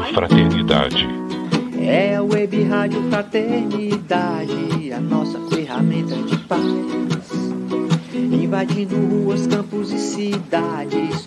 Rádio Fraternidade. É a Web Rádio Fraternidade, a nossa ferramenta de paz. Invadindo ruas, campos e cidades,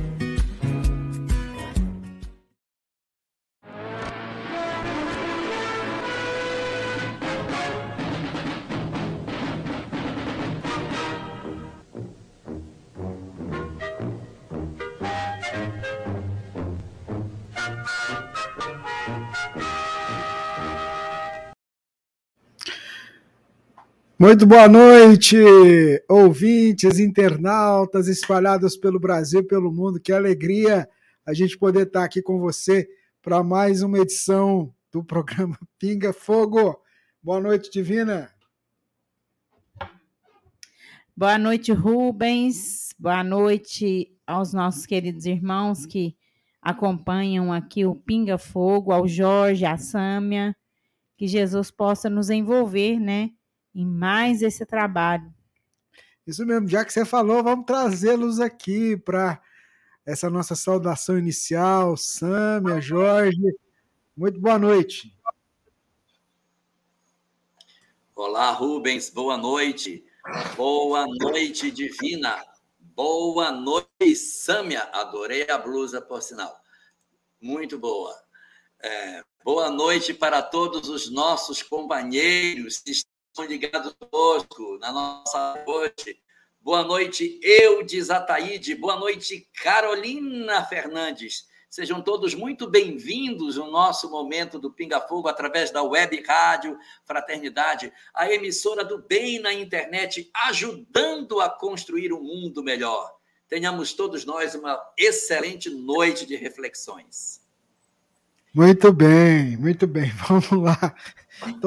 Muito boa noite, ouvintes, internautas espalhados pelo Brasil pelo mundo. Que alegria a gente poder estar aqui com você para mais uma edição do programa Pinga Fogo. Boa noite, Divina. Boa noite, Rubens. Boa noite aos nossos queridos irmãos que acompanham aqui o Pinga Fogo, ao Jorge, à Sâmia. Que Jesus possa nos envolver, né? Em mais esse trabalho. Isso mesmo, já que você falou, vamos trazê-los aqui para essa nossa saudação inicial. Sâmia, Jorge, muito boa noite. Olá, Rubens, boa noite. Boa noite, Divina. Boa noite, Sâmia. Adorei a blusa, por sinal. Muito boa. É, boa noite para todos os nossos companheiros que estão ligados conosco na nossa hoje. Boa noite, Eudes Ataíde. Boa noite, Carolina Fernandes. Sejam todos muito bem-vindos no nosso momento do Pinga Fogo através da Web Rádio Fraternidade, a emissora do bem na internet, ajudando a construir um mundo melhor. Tenhamos todos nós uma excelente noite de reflexões. Muito bem, muito bem. Vamos lá.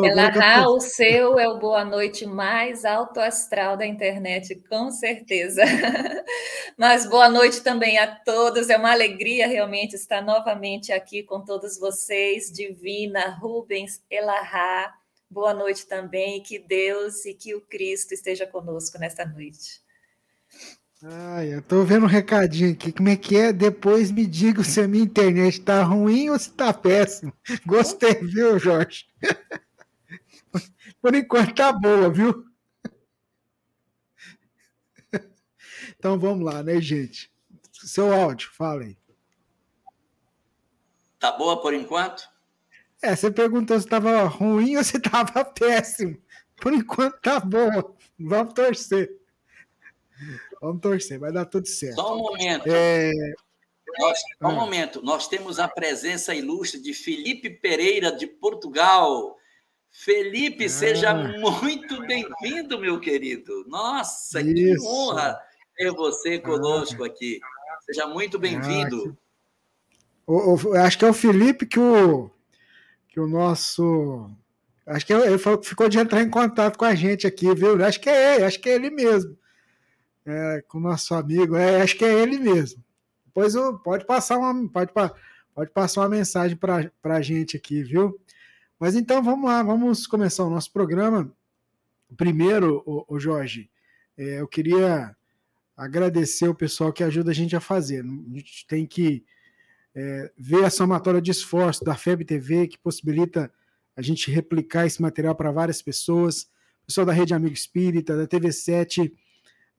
Ela o seu é o boa noite mais alto astral da internet, com certeza. Mas boa noite também a todos. É uma alegria realmente estar novamente aqui com todos vocês. Divina, Rubens, Elahá. Boa noite também. Que Deus e que o Cristo esteja conosco nesta noite. Ai, eu tô vendo um recadinho aqui. Como é que é? Depois me diga se a minha internet tá ruim ou se tá péssimo. Gostei, viu, Jorge? Por enquanto tá boa, viu? Então vamos lá, né, gente? Seu áudio, fala aí. Tá boa por enquanto? É, você perguntou se estava ruim ou se estava péssimo. Por enquanto tá boa. Vamos torcer. Vamos torcer, vai dar tudo certo. Só um momento. É... Nós, só um ah. momento. Nós temos a presença ilustre de Felipe Pereira, de Portugal. Felipe, ah. seja muito bem-vindo, meu querido. Nossa, Isso. que honra ter você conosco ah. aqui. Seja muito bem-vindo. Ah, acho que é o Felipe que o, que o nosso. Acho que ele ficou de entrar em contato com a gente aqui, viu? Acho que é ele, acho que é ele mesmo. É, com o nosso amigo. É, acho que é ele mesmo. Depois pode passar uma, pode, pode passar uma mensagem para a gente aqui, viu? Mas então vamos lá, vamos começar o nosso programa. Primeiro, o, Jorge, é, eu queria agradecer o pessoal que ajuda a gente a fazer. A gente tem que é, ver a somatória de esforço da FEB TV, que possibilita a gente replicar esse material para várias pessoas. Pessoal da Rede Amigo Espírita, da TV7,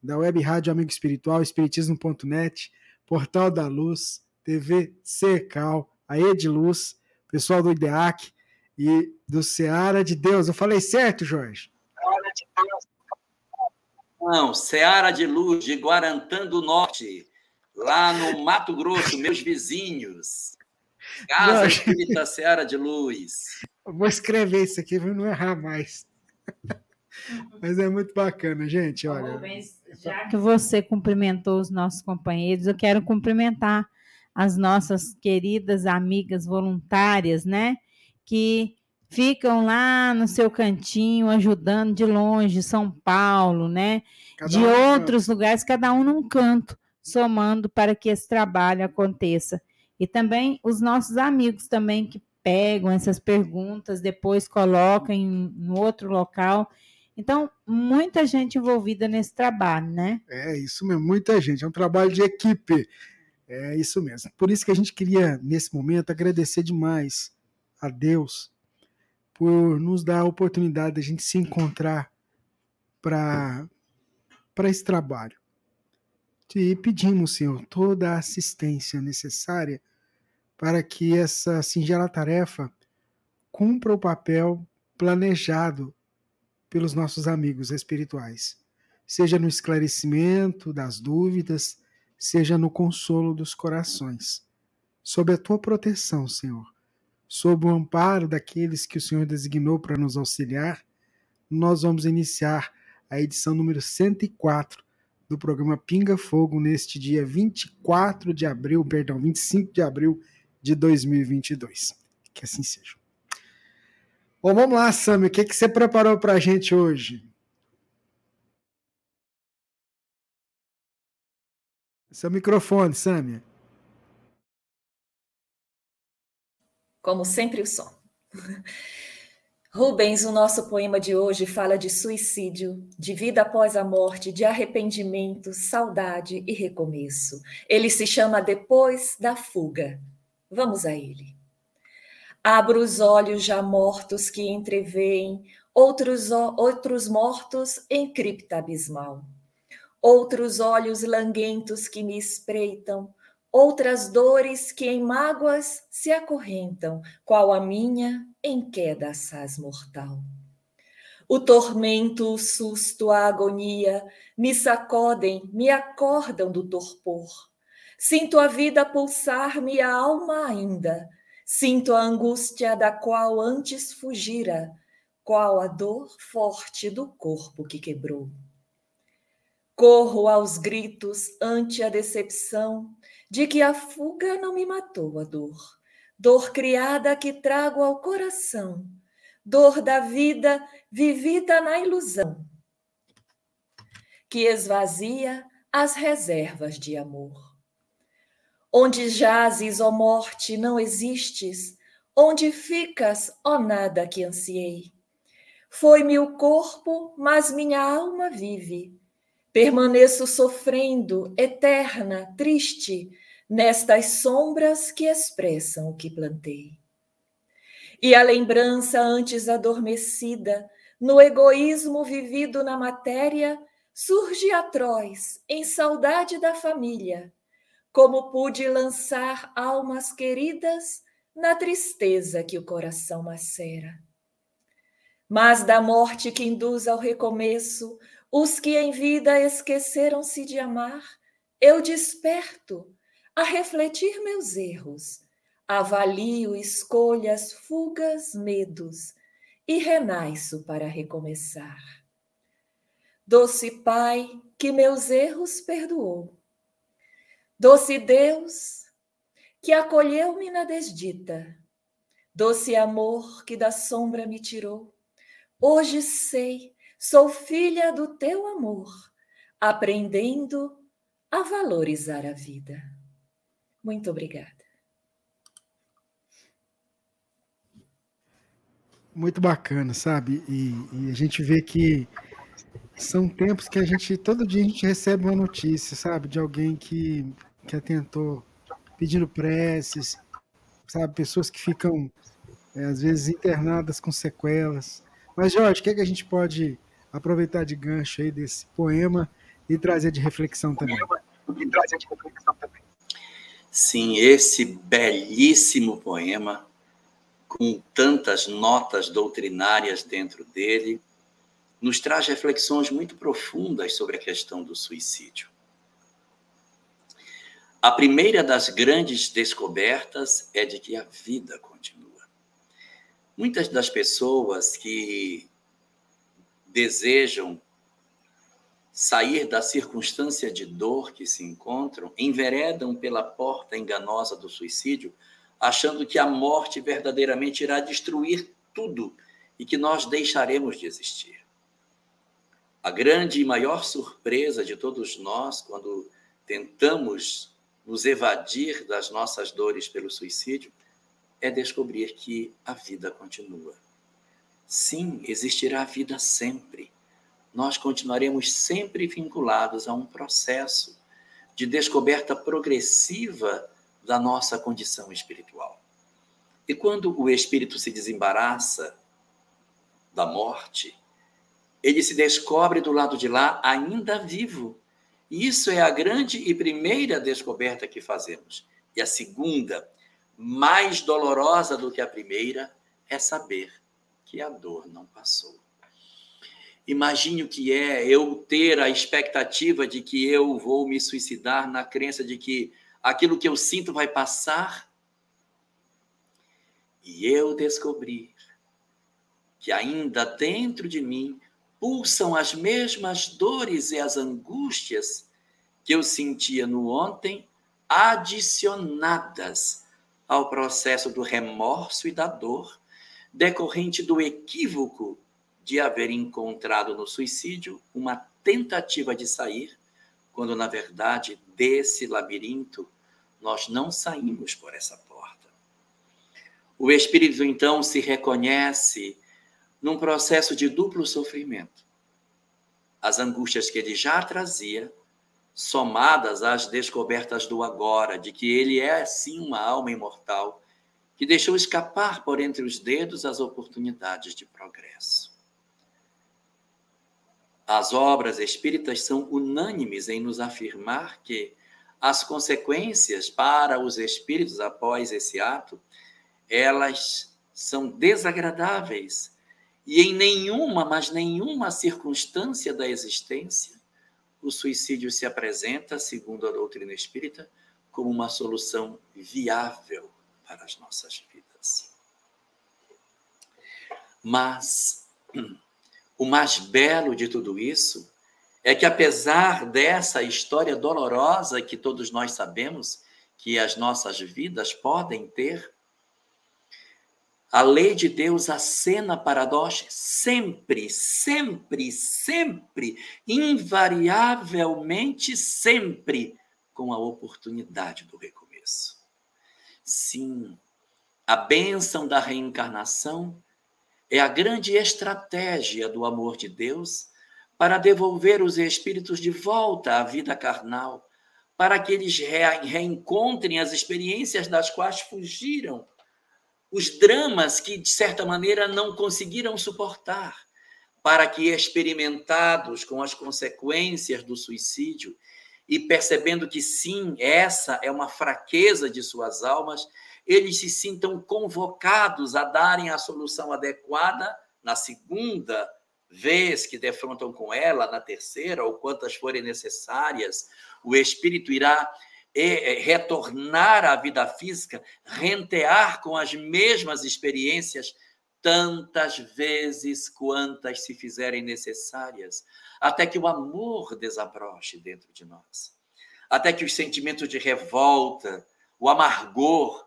da Web Rádio Amigo Espiritual, Espiritismo.net, Portal da Luz, TV Secal, a Ediluz, pessoal do IDEAC, e do Seara de Deus. Eu falei certo, Jorge? Não, Seara de Luz, de Guarantã do Norte, lá no Mato Grosso, meus vizinhos. Casa não, Espírita Seara de Luz. Vou escrever isso aqui para não errar mais. Mas é muito bacana, gente. Olha. Rubens, já que você cumprimentou os nossos companheiros, eu quero cumprimentar as nossas queridas amigas voluntárias, né? Que ficam lá no seu cantinho ajudando de longe, São Paulo, né? Cada de um outros lugares, cada um num canto, somando para que esse trabalho aconteça. E também os nossos amigos também que pegam essas perguntas, depois colocam em, em outro local. Então, muita gente envolvida nesse trabalho, né? É isso mesmo, muita gente. É um trabalho de equipe. É isso mesmo. Por isso que a gente queria, nesse momento, agradecer demais a Deus por nos dar a oportunidade de a gente se encontrar para esse trabalho. E pedimos, Senhor, toda a assistência necessária para que essa singela tarefa cumpra o papel planejado pelos nossos amigos espirituais, seja no esclarecimento das dúvidas, seja no consolo dos corações. Sob a tua proteção, Senhor, sob o amparo daqueles que o Senhor designou para nos auxiliar, nós vamos iniciar a edição número 104 do programa Pinga Fogo neste dia 24 de abril, perdão, 25 de abril de 2022. Que assim seja. Bom, vamos lá, Sammy, o que, que você preparou para a gente hoje? Seu microfone, Samia. Como sempre, o som. Rubens, o nosso poema de hoje fala de suicídio, de vida após a morte, de arrependimento, saudade e recomeço. Ele se chama Depois da Fuga. Vamos a ele. Abro os olhos já mortos que entreveem outros, outros mortos em cripta abismal outros olhos languentos que me espreitam, outras dores que em mágoas se acorrentam, qual a minha em queda assaz mortal. O tormento, o susto, a agonia me sacodem, me acordam do torpor. Sinto a vida pulsar-me a alma ainda, sinto a angústia da qual antes fugira, qual a dor forte do corpo que quebrou. Corro aos gritos ante a decepção de que a fuga não me matou a dor, dor criada que trago ao coração, dor da vida vivida na ilusão, que esvazia as reservas de amor. Onde jazes, ó morte, não existes, onde ficas, ó nada que ansiei. Foi-me o corpo, mas minha alma vive Permaneço sofrendo, eterna, triste, nestas sombras que expressam o que plantei. E a lembrança antes adormecida, no egoísmo vivido na matéria, surge atroz, em saudade da família, como pude lançar almas queridas na tristeza que o coração macera. Mas da morte que induz ao recomeço, os que em vida esqueceram-se de amar, eu desperto a refletir meus erros, avalio escolhas, fugas, medos e renasço para recomeçar. Doce Pai, que meus erros perdoou. Doce Deus, que acolheu-me na desdita. Doce amor que da sombra me tirou. Hoje sei Sou filha do teu amor, aprendendo a valorizar a vida. Muito obrigada. Muito bacana, sabe? E, e, a gente vê que são tempos que a gente, todo dia a gente recebe uma notícia, sabe? De alguém que, que atentou pedindo preces, sabe? Pessoas que ficam, é, às vezes, internadas com sequelas. Mas, Jorge, o que, é que a gente pode aproveitar de gancho aí desse poema e trazer de reflexão também. E trazer de reflexão também. Sim, esse belíssimo poema, com tantas notas doutrinárias dentro dele, nos traz reflexões muito profundas sobre a questão do suicídio. A primeira das grandes descobertas é de que a vida continua. Muitas das pessoas que desejam sair da circunstância de dor que se encontram enveredam pela porta enganosa do suicídio, achando que a morte verdadeiramente irá destruir tudo e que nós deixaremos de existir. A grande e maior surpresa de todos nós quando tentamos nos evadir das nossas dores pelo suicídio é descobrir que a vida continua. Sim, existirá vida sempre. Nós continuaremos sempre vinculados a um processo de descoberta progressiva da nossa condição espiritual. E quando o espírito se desembaraça da morte, ele se descobre do lado de lá ainda vivo. E isso é a grande e primeira descoberta que fazemos. E a segunda mais dolorosa do que a primeira é saber que a dor não passou. Imagine o que é eu ter a expectativa de que eu vou me suicidar na crença de que aquilo que eu sinto vai passar. E eu descobrir que ainda dentro de mim pulsam as mesmas dores e as angústias que eu sentia no ontem, adicionadas ao processo do remorso e da dor, decorrente do equívoco de haver encontrado no suicídio uma tentativa de sair, quando na verdade desse labirinto nós não saímos por essa porta. O espírito então se reconhece num processo de duplo sofrimento. As angústias que ele já trazia somadas às descobertas do agora, de que ele é sim uma alma imortal, que deixou escapar por entre os dedos as oportunidades de progresso. As obras espíritas são unânimes em nos afirmar que as consequências para os espíritos após esse ato, elas são desagradáveis e em nenhuma, mas nenhuma circunstância da existência o suicídio se apresenta, segundo a doutrina espírita, como uma solução viável para as nossas vidas. Mas o mais belo de tudo isso é que, apesar dessa história dolorosa que todos nós sabemos que as nossas vidas podem ter, a lei de Deus acena para nós sempre, sempre, sempre, invariavelmente sempre, com a oportunidade do recomeço. Sim, a bênção da reencarnação é a grande estratégia do amor de Deus para devolver os espíritos de volta à vida carnal, para que eles reencontrem as experiências das quais fugiram os dramas que, de certa maneira, não conseguiram suportar, para que, experimentados com as consequências do suicídio e percebendo que sim, essa é uma fraqueza de suas almas, eles se sintam convocados a darem a solução adequada na segunda vez que defrontam com ela, na terceira ou quantas forem necessárias, o espírito irá retornar à vida física, rentear com as mesmas experiências tantas vezes quantas se fizerem necessárias, até que o amor desabroche dentro de nós, até que os sentimentos de revolta, o amargor,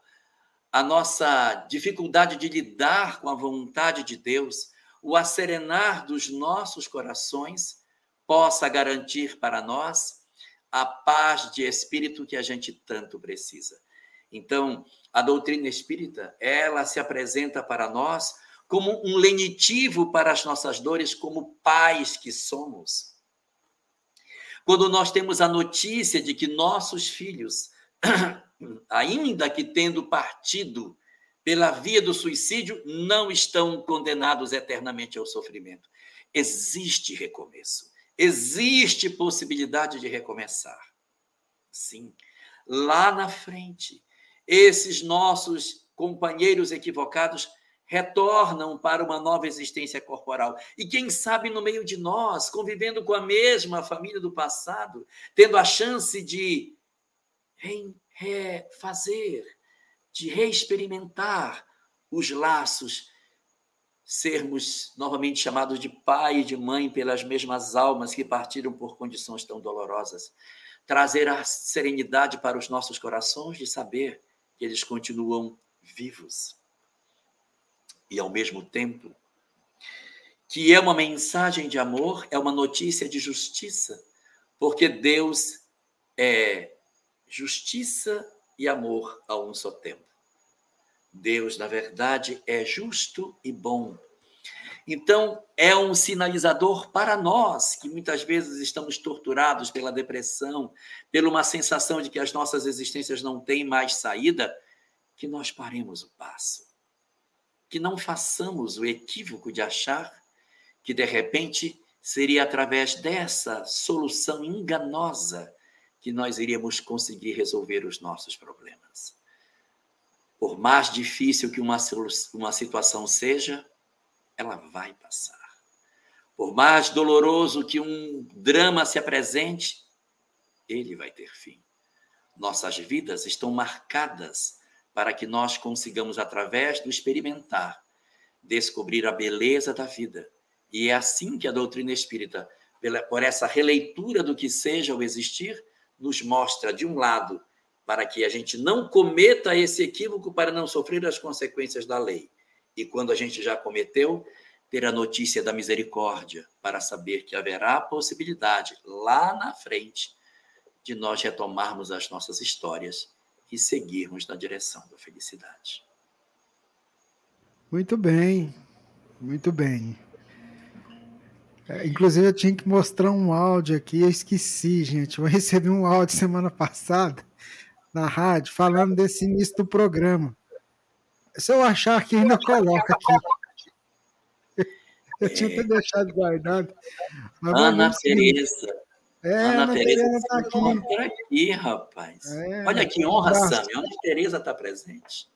a nossa dificuldade de lidar com a vontade de Deus, o acerenar dos nossos corações possa garantir para nós a paz de espírito que a gente tanto precisa. Então, a doutrina espírita, ela se apresenta para nós como um lenitivo para as nossas dores, como pais que somos. Quando nós temos a notícia de que nossos filhos, ainda que tendo partido pela via do suicídio, não estão condenados eternamente ao sofrimento. Existe recomeço. Existe possibilidade de recomeçar. Sim. Lá na frente, esses nossos companheiros equivocados retornam para uma nova existência corporal. E quem sabe no meio de nós, convivendo com a mesma família do passado, tendo a chance de refazer, de reexperimentar os laços, sermos novamente chamados de pai e de mãe pelas mesmas almas que partiram por condições tão dolorosas. Trazer a serenidade para os nossos corações de saber que eles continuam vivos. E ao mesmo tempo, que é uma mensagem de amor, é uma notícia de justiça, porque Deus é justiça e amor a um só tempo. Deus, na verdade, é justo e bom. Então, é um sinalizador para nós, que muitas vezes estamos torturados pela depressão, pela uma sensação de que as nossas existências não têm mais saída, que nós paremos o passo. Que não façamos o equívoco de achar que, de repente, seria através dessa solução enganosa que nós iríamos conseguir resolver os nossos problemas. Por mais difícil que uma, uma situação seja, ela vai passar. Por mais doloroso que um drama se apresente, ele vai ter fim. Nossas vidas estão marcadas para que nós consigamos, através do experimentar, descobrir a beleza da vida. E é assim que a doutrina espírita, por essa releitura do que seja o existir, nos mostra, de um lado, para que a gente não cometa esse equívoco para não sofrer as consequências da lei. E quando a gente já cometeu, ter a notícia da misericórdia, para saber que haverá possibilidade lá na frente de nós retomarmos as nossas histórias e seguirmos na direção da felicidade. Muito bem, muito bem. É, inclusive, eu tinha que mostrar um áudio aqui, eu esqueci, gente. Eu recebi um áudio semana passada na rádio falando desse início do programa. Se eu achar que ainda coloca aqui. Eu tinha que deixado guardado. Ana Tereza. É, Ana, Ana Tereza está aqui. Aqui, rapaz. É, Olha que honra, Sâmia. Ana Tereza está presente.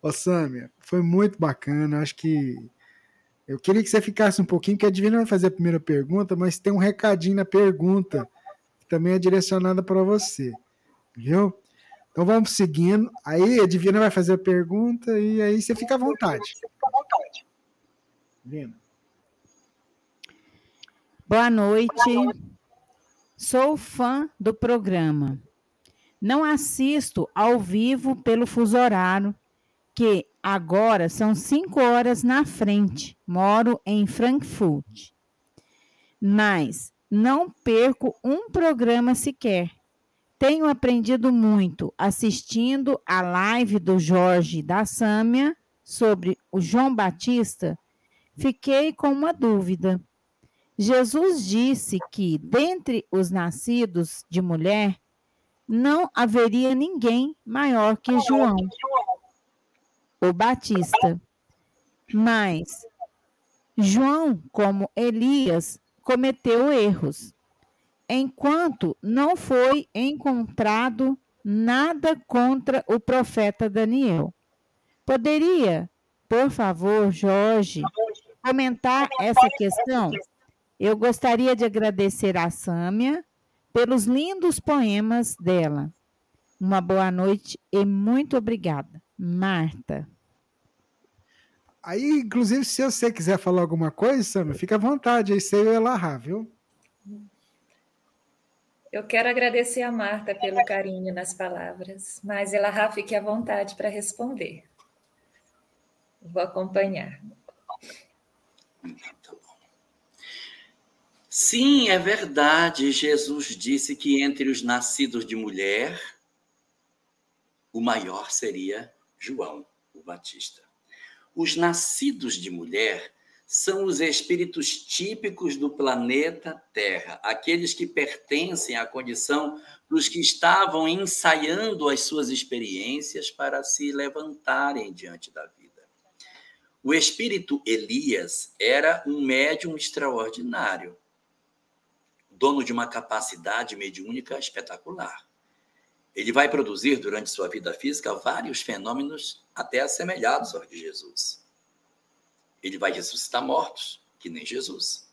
Ô, Sâmia, foi muito bacana. Acho que eu queria que você ficasse um pouquinho, que a Divina vai fazer a primeira pergunta, mas tem um recadinho na pergunta, que também é direcionada para você. Viu? Então vamos seguindo. Aí a Divina vai fazer a pergunta e aí você fica à vontade. Divina. Boa noite. Sou fã do programa. Não assisto ao vivo pelo fuso horário, que agora são cinco horas na frente. Moro em Frankfurt. Mas não perco um programa sequer. Tenho aprendido muito assistindo a live do Jorge da Sâmia sobre o João Batista. Fiquei com uma dúvida. Jesus disse que, dentre os nascidos de mulher, não haveria ninguém maior que João o Batista. Mas João, como Elias, cometeu erros, enquanto não foi encontrado nada contra o profeta Daniel. Poderia, por favor, Jorge, comentar essa questão? Eu gostaria de agradecer a Sâmia pelos lindos poemas dela. Uma boa noite e muito obrigada. Marta. Aí, inclusive, se você quiser falar alguma coisa, Sandra, fica à vontade, aí você e Elahá, viu? Eu quero agradecer a Marta pelo carinho nas palavras, mas Elahá fique à vontade para responder. Vou acompanhar. Sim, é verdade. Jesus disse que entre os nascidos de mulher, o maior seria João o Batista. Os nascidos de mulher são os espíritos típicos do planeta Terra, aqueles que pertencem à condição dos que estavam ensaiando as suas experiências para se levantarem diante da vida. O espírito Elias era um médium extraordinário, dono de uma capacidade mediúnica espetacular. Ele vai produzir durante sua vida física vários fenômenos até assemelhados aos de Jesus. Ele vai ressuscitar mortos, que nem Jesus.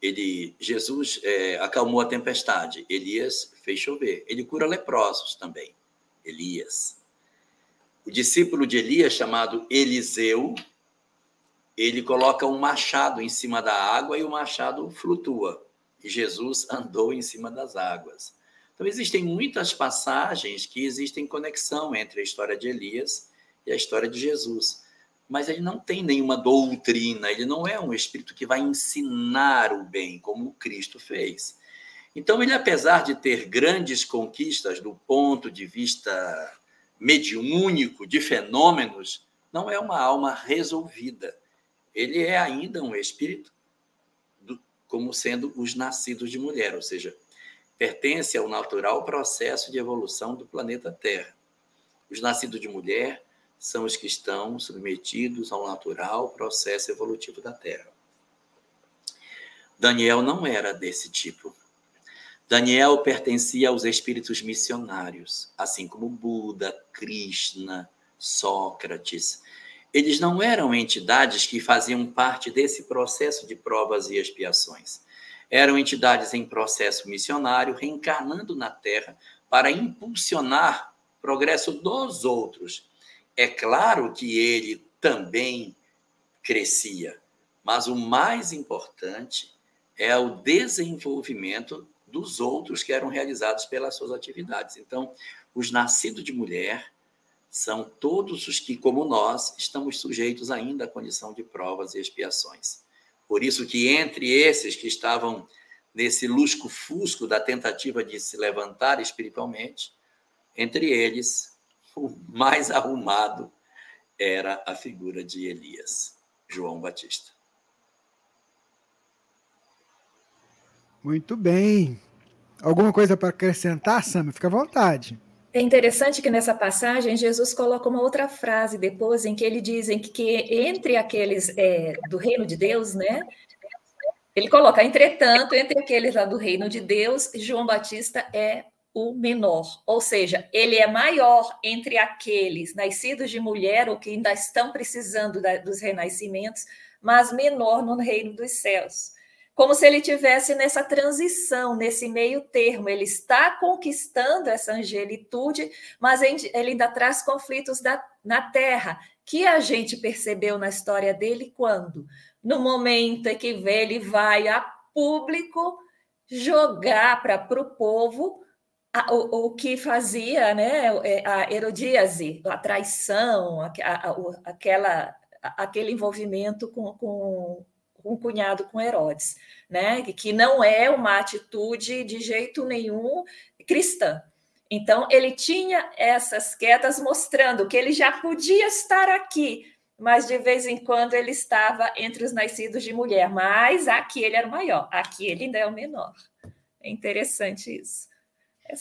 Ele, Jesus é, acalmou a tempestade, Elias fez chover. Ele cura leprosos também, Elias. O discípulo de Elias, chamado Eliseu, ele coloca um machado em cima da água e o machado flutua. E Jesus andou em cima das águas. Então, existem muitas passagens que existem conexão entre a história de Elias e a história de Jesus. Mas ele não tem nenhuma doutrina, ele não é um espírito que vai ensinar o bem, como Cristo fez. Então, ele, apesar de ter grandes conquistas do ponto de vista mediúnico de fenômenos, não é uma alma resolvida. Ele é ainda um espírito do, como sendo os nascidos de mulher, ou seja, pertence ao natural processo de evolução do planeta Terra. Os nascidos de mulher são os que estão submetidos ao natural processo evolutivo da Terra. Daniel não era desse tipo. Daniel pertencia aos espíritos missionários, assim como Buda, Krishna, Sócrates. Eles não eram entidades que faziam parte desse processo de provas e expiações. Eram entidades em processo missionário, reencarnando na Terra para impulsionar o progresso dos outros. É claro que ele também crescia, mas o mais importante é o desenvolvimento dos outros que eram realizados pelas suas atividades. Então, os nascidos de mulher são todos os que, como nós, estamos sujeitos ainda à condição de provas e expiações. Por isso que entre esses que estavam nesse lusco-fusco da tentativa de se levantar espiritualmente, entre eles, o mais arrumado era a figura de Elias, João Batista. Muito bem. Alguma coisa para acrescentar, Sam? Fica à vontade. É interessante que nessa passagem Jesus coloca uma outra frase depois em que ele diz que, que entre aqueles é, do reino de Deus, né? Ele coloca, entretanto, entre aqueles lá do reino de Deus, João Batista é o menor, ou seja, ele é maior entre aqueles nascidos de mulher ou que ainda estão precisando da, dos renascimentos, mas menor no reino dos céus como se ele tivesse nessa transição, nesse meio termo. Ele está conquistando essa angelitude, mas ele ainda traz conflitos da, na terra, que a gente percebeu na história dele quando? No momento em que ele vai a público jogar para o povo o, o, que fazia né, é, a Herodíase, a traição, a, a, aquela, aquele envolvimento com, com um cunhado com Herodes, né? Que não é uma atitude de jeito nenhum cristã. Então, ele tinha essas quedas mostrando que ele já podia estar aqui, mas de vez em quando ele estava entre os nascidos de mulher. Mas aqui ele era o maior, aqui ele ainda é o menor. É interessante isso. É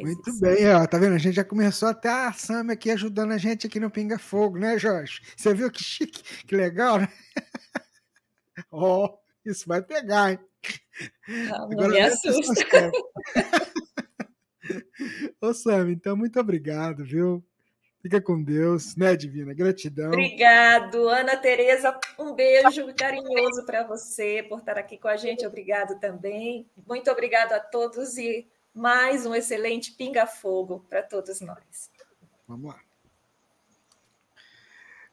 Muito bem, ó, tá vendo? A gente já começou até a Sam aqui ajudando a gente aqui no Pinga Fogo, né, Jorge? Você viu que chique, que legal, né? Ó, oh, isso vai pegar, hein? Não, Agora, me assusta. Ô, Sam, então muito obrigado, viu? Fica com Deus, né, Divina? Gratidão. Obrigado, Ana Tereza. Um beijo carinhoso para você por estar aqui com a gente. Obrigado também. Muito obrigado a todos e mais um excelente pinga-fogo para todos nós. Vamos lá.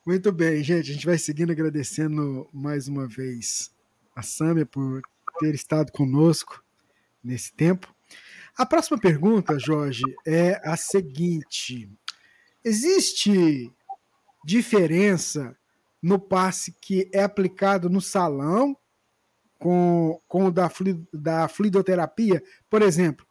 Muito bem, gente. A gente vai seguindo agradecendo mais uma vez a Sâmia por ter estado conosco nesse tempo. A próxima pergunta, Jorge, é a seguinte: existe diferença no passe que é aplicado no salão com, com o da, da fluidoterapia? Por exemplo,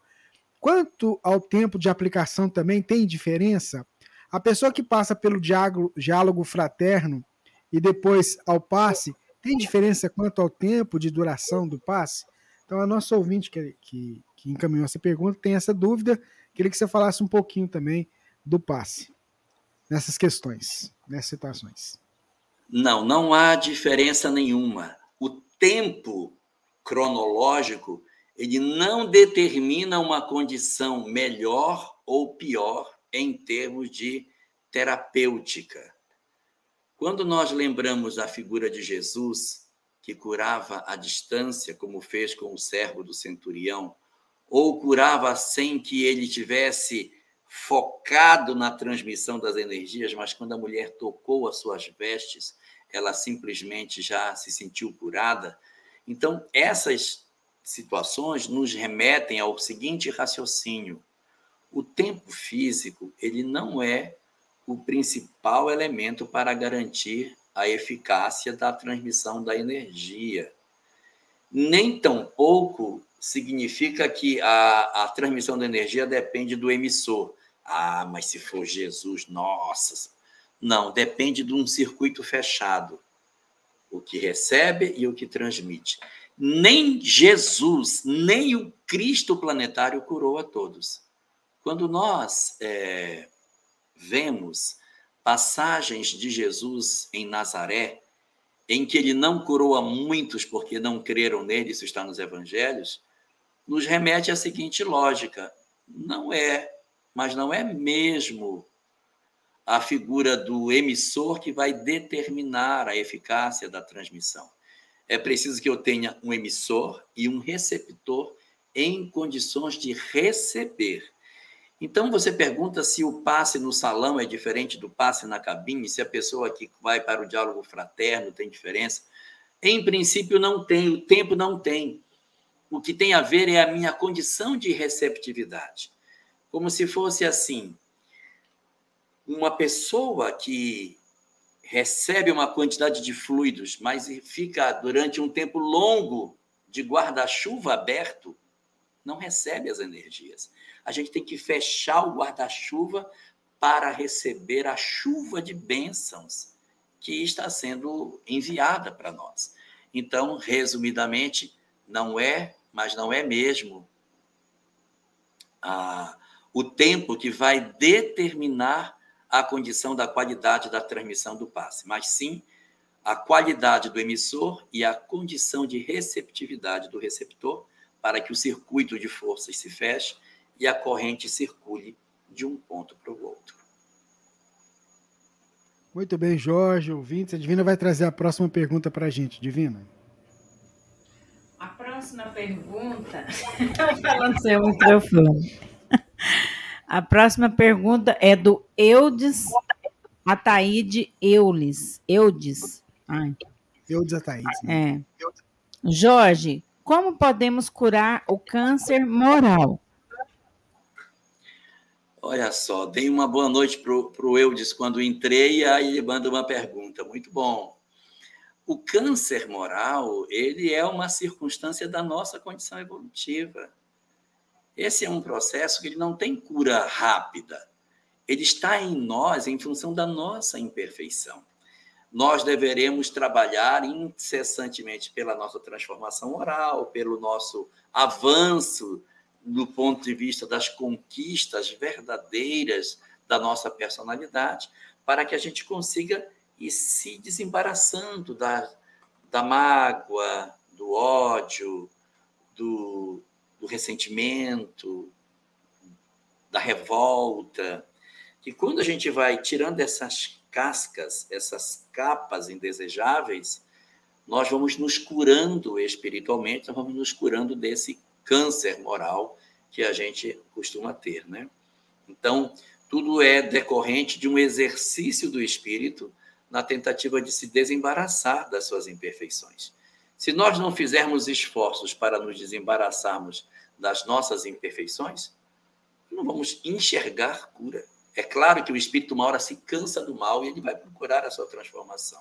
quanto ao tempo de aplicação também tem diferença? A pessoa que passa pelo diálogo, diálogo fraterno e depois ao passe, tem diferença quanto ao tempo de duração do passe? Então, a nossa ouvinte que, que, que encaminhou essa pergunta tem essa dúvida. Queria que você falasse um pouquinho também do passe, nessas questões, nessas situações. Não, não há diferença nenhuma. O tempo cronológico ele não determina uma condição melhor ou pior em termos de terapêutica. Quando nós lembramos a figura de Jesus, que curava à distância, como fez com o servo do centurião, ou curava sem que ele tivesse focado na transmissão das energias, mas quando a mulher tocou as suas vestes, ela simplesmente já se sentiu curada. Então, essas situações nos remetem ao seguinte raciocínio: o tempo físico ele não é o principal elemento para garantir a eficácia da transmissão da energia. Nem tampouco significa que a, a transmissão da energia depende do emissor. Ah, mas se for Jesus, nossa. Não, depende de um circuito fechado. O que recebe e o que transmite. Nem Jesus, nem o Cristo planetário curou a todos. Quando nós é, vemos passagens de Jesus em Nazaré, em que ele não curou a muitos porque não creram nele, isso está nos evangelhos, nos remete à seguinte lógica: não é, mas não é mesmo a figura do emissor que vai determinar a eficácia da transmissão. É preciso que eu tenha um emissor e um receptor em condições de receber. Então você pergunta se o passe no salão é diferente do passe na cabine, se a pessoa que vai para o diálogo fraterno tem diferença. Em princípio, não tem, o tempo não tem. O que tem a ver é a minha condição de receptividade. Como se fosse assim: uma pessoa que recebe uma quantidade de fluidos, mas fica durante um tempo longo de guarda-chuva aberto, não recebe as energias a gente tem que fechar o guarda-chuva para receber a chuva de bênçãos que está sendo enviada para nós. Então, resumidamente, não é, mas não é mesmo a, o tempo que vai determinar a condição da qualidade da transmissão do passe, mas sim a qualidade do emissor e a condição de receptividade do receptor para que o circuito de forças se feche e a corrente circule de um ponto para o outro. Muito bem, Jorge, ouvinte. A Divina vai trazer a próxima pergunta para a gente. Divina. A próxima pergunta. Falando seu microfone. A próxima pergunta é do Eudes Ataíde Eulis. Eudes. Ai. Eudes Ataíde. É. Jorge, como podemos curar o câncer moral? Olha só, dei uma boa noite para o Eudes quando entrei, aí ele manda uma pergunta. Muito bom. O câncer moral, ele é uma circunstância da nossa condição evolutiva. Esse é um processo que ele não tem cura rápida. Ele está em nós em função da nossa imperfeição. Nós deveremos trabalhar incessantemente pela nossa transformação moral, pelo nosso avanço do ponto de vista das conquistas verdadeiras da nossa personalidade, para que a gente consiga ir se desembaraçando da, da mágoa, do ódio, do, do ressentimento, da revolta. Que quando a gente vai tirando essas cascas, essas capas indesejáveis, nós vamos nos curando espiritualmente, nós vamos nos curando desse câncer moral que a gente costuma ter, né? Então, tudo é decorrente de um exercício do espírito na tentativa de se desembaraçar das suas imperfeições. Se nós não fizermos esforços para nos desembaraçarmos das nossas imperfeições, não vamos enxergar cura. É claro que o espírito uma hora se cansa do mal e ele vai procurar a sua transformação.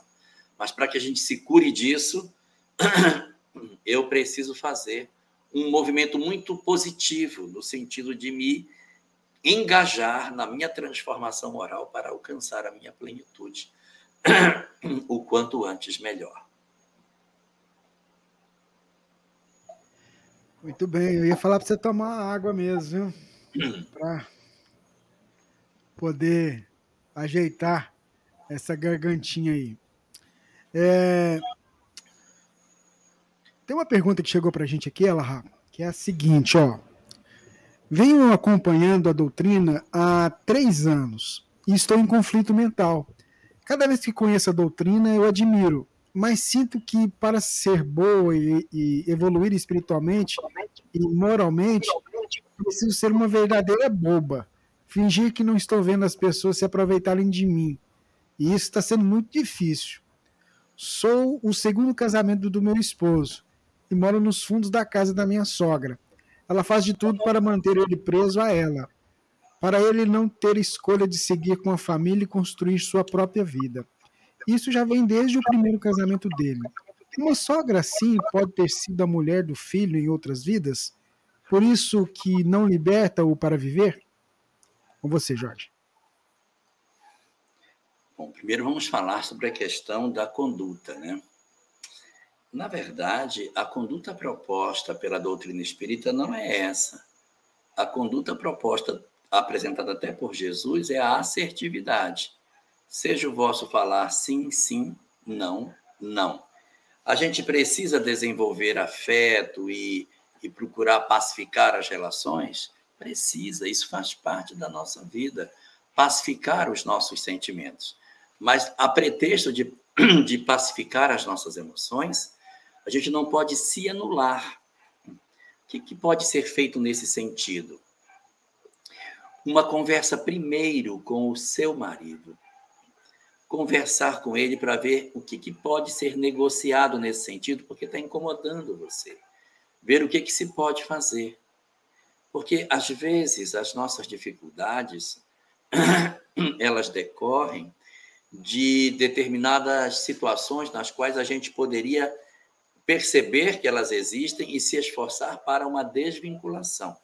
Mas para que a gente se cure disso, eu preciso fazer um movimento muito positivo, no sentido de me engajar na minha transformação moral para alcançar a minha plenitude o quanto antes melhor. Muito bem, eu ia falar para você tomar água mesmo, viu? Para poder ajeitar essa gargantinha aí. É, tem uma pergunta que chegou para a gente aqui, ela que é a seguinte, ó. Venho acompanhando a doutrina há três anos e estou em conflito mental. Cada vez que conheço a doutrina, eu admiro, mas sinto que para ser boa e, e evoluir espiritualmente e moralmente, preciso ser uma verdadeira boba. Fingir que não estou vendo as pessoas se aproveitarem de mim. E isso está sendo muito difícil. Sou o segundo casamento do meu esposo e moro nos fundos da casa da minha sogra. Ela faz de tudo para manter ele preso a ela, para ele não ter escolha de seguir com a família e construir sua própria vida. Isso já vem desde o primeiro casamento dele. Uma sogra assim pode ter sido a mulher do filho em outras vidas? Por isso que não liberta-o para viver? Com você, Jorge. Bom, primeiro vamos falar sobre a questão da conduta, né? Na verdade, a conduta proposta pela doutrina espírita não é essa. A conduta proposta, apresentada até por Jesus, é a assertividade. Seja o vosso falar sim, sim, não, não. A gente precisa desenvolver afeto e, e procurar pacificar as relações? Precisa, isso faz parte da nossa vida, pacificar os nossos sentimentos. Mas a pretexto de, de pacificar as nossas emoções, a gente não pode se anular. O que, que pode ser feito nesse sentido? Uma conversa primeiro com o seu marido. Conversar com ele para ver o que, que pode ser negociado nesse sentido, porque está incomodando você. Ver o que, que se pode fazer. Porque, às vezes, as nossas dificuldades, elas decorrem de determinadas situações nas quais a gente poderia perceber que elas existem e se esforçar para uma desvinculação.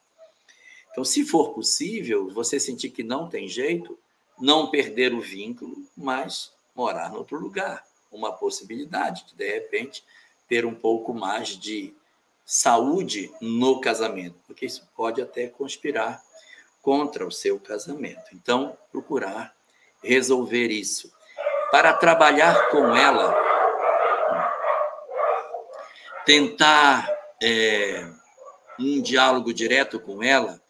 Então, se for possível, você sentir que não tem jeito, não perder o vínculo, mas morar em outro lugar. Uma possibilidade de, de repente, ter um pouco mais de saúde no casamento, porque isso pode até conspirar contra o seu casamento. Então, procurar resolver isso. Para trabalhar com ela, tentar é, um diálogo direto com ela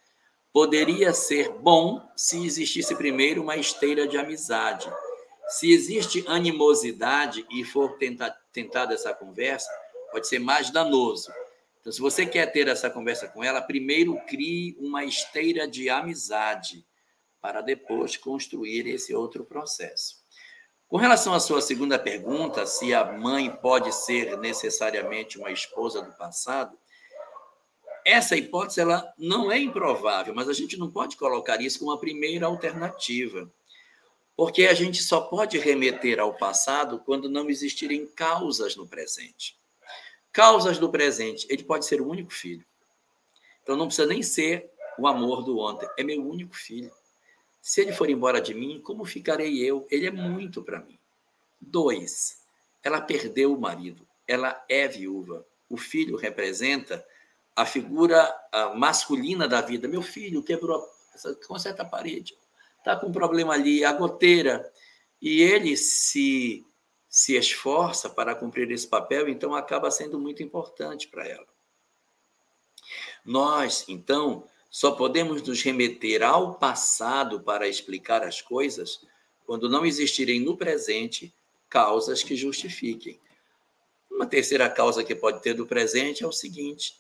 poderia ser bom se existisse primeiro uma esteira de amizade. Se existe animosidade e for tentar, tentada essa conversa, pode ser mais danoso. Então, se você quer ter essa conversa com ela, primeiro crie uma esteira de amizade para depois construir esse outro processo. Com relação à sua segunda pergunta, se a mãe pode ser necessariamente uma esposa do passado, essa hipótese ela não é improvável, mas a gente não pode colocar isso como a primeira alternativa. Porque a gente só pode remeter ao passado quando não existirem causas no presente. Causas do presente, ele pode ser o único filho. Então não precisa nem ser o amor do ontem, é meu único filho. Se ele for embora de mim, como ficarei eu? Ele é muito para mim. Dois, ela perdeu o marido, ela é viúva. O filho representa a figura masculina da vida. Meu filho quebrou, conserta a parede, está com um problema ali, a goteira. E ele se, se esforça para cumprir esse papel, então acaba sendo muito importante para ela. Nós, então, só podemos nos remeter ao passado para explicar as coisas quando não existirem no presente causas que justifiquem. Uma terceira causa que pode ter do presente é o seguinte: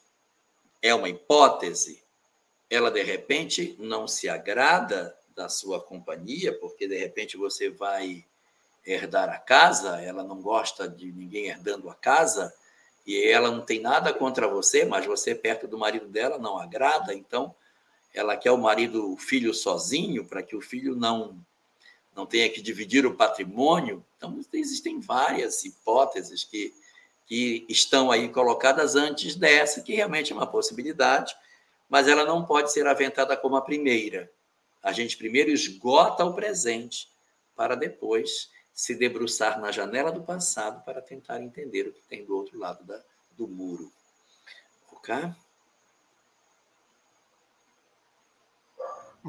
é uma hipótese. Ela, de repente, não se agrada da sua companhia, porque, de repente, você vai herdar a casa, ela não gosta de ninguém herdando a casa, e ela não tem nada contra você, mas você perto do marido dela não agrada, então ela quer o marido, o filho sozinho, para que o filho não não tenha que dividir o patrimônio. Então, existem várias hipóteses que, que estão aí colocadas antes dessa, que realmente é uma possibilidade, mas ela não pode ser aventada como a primeira. A gente primeiro esgota o presente para depois se debruçar na janela do passado para tentar entender o que tem do outro lado da, do muro. Ok?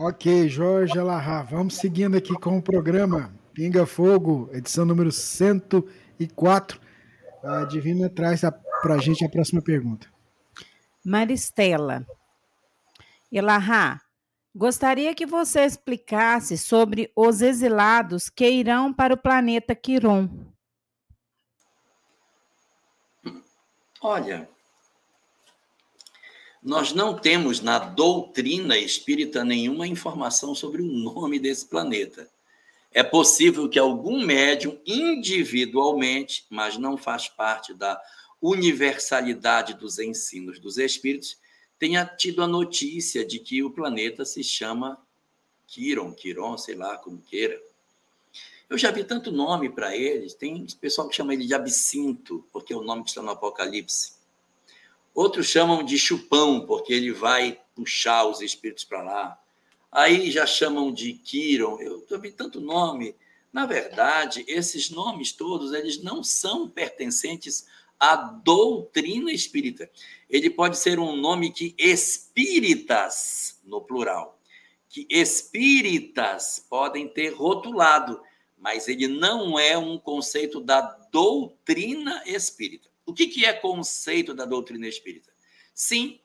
Ok, Jorge Alahá. Vamos seguindo aqui com o programa Pinga Fogo, edição número 104. A Divina traz para a gente a próxima pergunta. Maristela. Elahá, gostaria que você explicasse sobre os exilados que irão para o planeta Quiron. Olha, nós não temos na doutrina espírita nenhuma informação sobre o nome desse planeta. É possível que algum médium individualmente, mas não faz parte da universalidade dos ensinos dos espíritos, tenha tido a notícia de que o planeta se chama Quiron, Quiron, sei lá como queira. Eu já vi tanto nome para eles, tem pessoal que chama ele de Absinto, porque é o nome que está no Apocalipse. Outros chamam de chupão, porque ele vai puxar os espíritos para lá. Aí já chamam de Kiron. Eu vi tanto nome. Na verdade, esses nomes todos, eles não são pertencentes à doutrina espírita. Ele pode ser um nome que espíritas, no plural, que espíritas podem ter rotulado, mas ele não é um conceito da doutrina espírita. O que, que é conceito da doutrina espírita? Sim,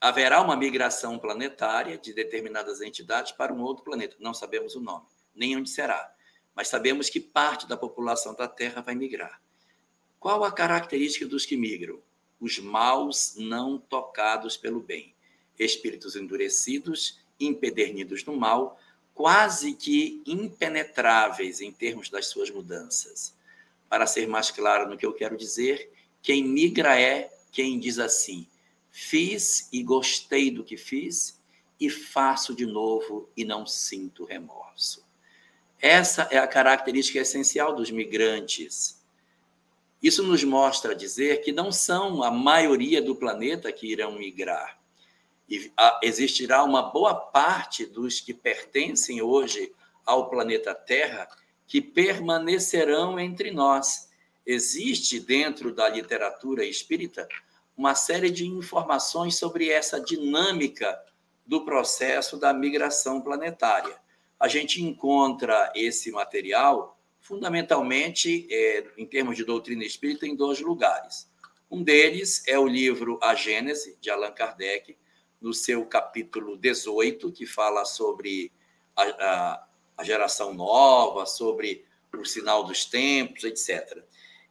haverá uma migração planetária de determinadas entidades para um outro planeta. Não sabemos o nome, nem onde será, mas sabemos que parte da população da Terra vai migrar. Qual a característica dos que migram? Os maus não tocados pelo bem, espíritos endurecidos, empedernidos no mal, quase que impenetráveis em termos das suas mudanças. Para ser mais claro no que eu quero dizer, quem migra é quem diz assim: fiz e gostei do que fiz e faço de novo e não sinto remorso. Essa é a característica essencial dos migrantes. Isso nos mostra dizer que não são a maioria do planeta que irão migrar. E existirá uma boa parte dos que pertencem hoje ao planeta Terra que permanecerão entre nós. Existe dentro da literatura espírita uma série de informações sobre essa dinâmica do processo da migração planetária. A gente encontra esse material fundamentalmente é, em termos de doutrina espírita em dois lugares. Um deles é o livro A Gênese de Allan Kardec, no seu capítulo 18, que fala sobre a, a a geração nova, sobre o sinal dos tempos, etc.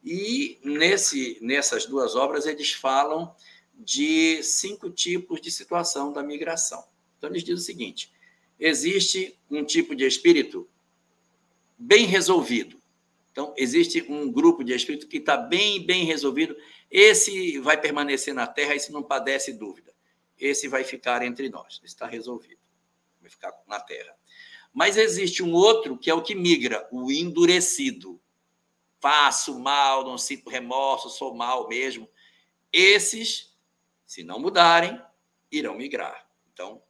E nesse, nessas duas obras eles falam de cinco tipos de situação da migração. Então eles dizem o seguinte: existe um tipo de espírito bem resolvido. Então existe um grupo de espírito que está bem, bem resolvido. Esse vai permanecer na Terra, esse não padece dúvida. Esse vai ficar entre nós, está resolvido, vai ficar na Terra. Mas existe um outro que é o que migra, o endurecido. Faço mal, não sinto remorso, sou mal mesmo. Esses, se não mudarem, irão migrar. Então,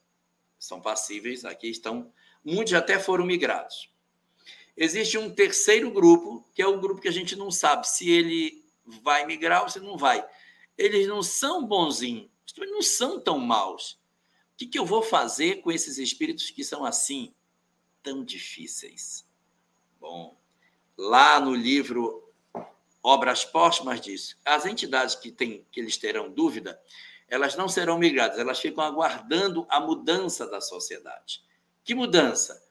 são passíveis, aqui estão, muitos até foram migrados. Existe um terceiro grupo, que é o grupo que a gente não sabe se ele vai migrar ou se não vai. Eles não são bonzinhos, eles não são tão maus. O que, que eu vou fazer com esses espíritos que são assim? tão difíceis. Bom, lá no livro Obras Póstumas diz, as entidades que, têm, que eles terão dúvida, elas não serão migradas, elas ficam aguardando a mudança da sociedade. Que mudança?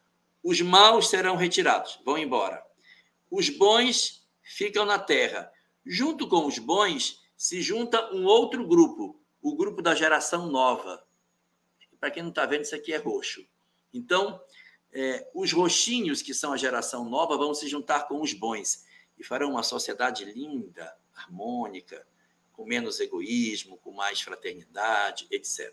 Os maus serão retirados, vão embora. Os bons ficam na terra. Junto com os bons se junta um outro grupo, o grupo da geração nova. Para quem não está vendo, isso aqui é roxo. Então, é, os roxinhos, que são a geração nova, vão se juntar com os bons e farão uma sociedade linda, harmônica, com menos egoísmo, com mais fraternidade, etc.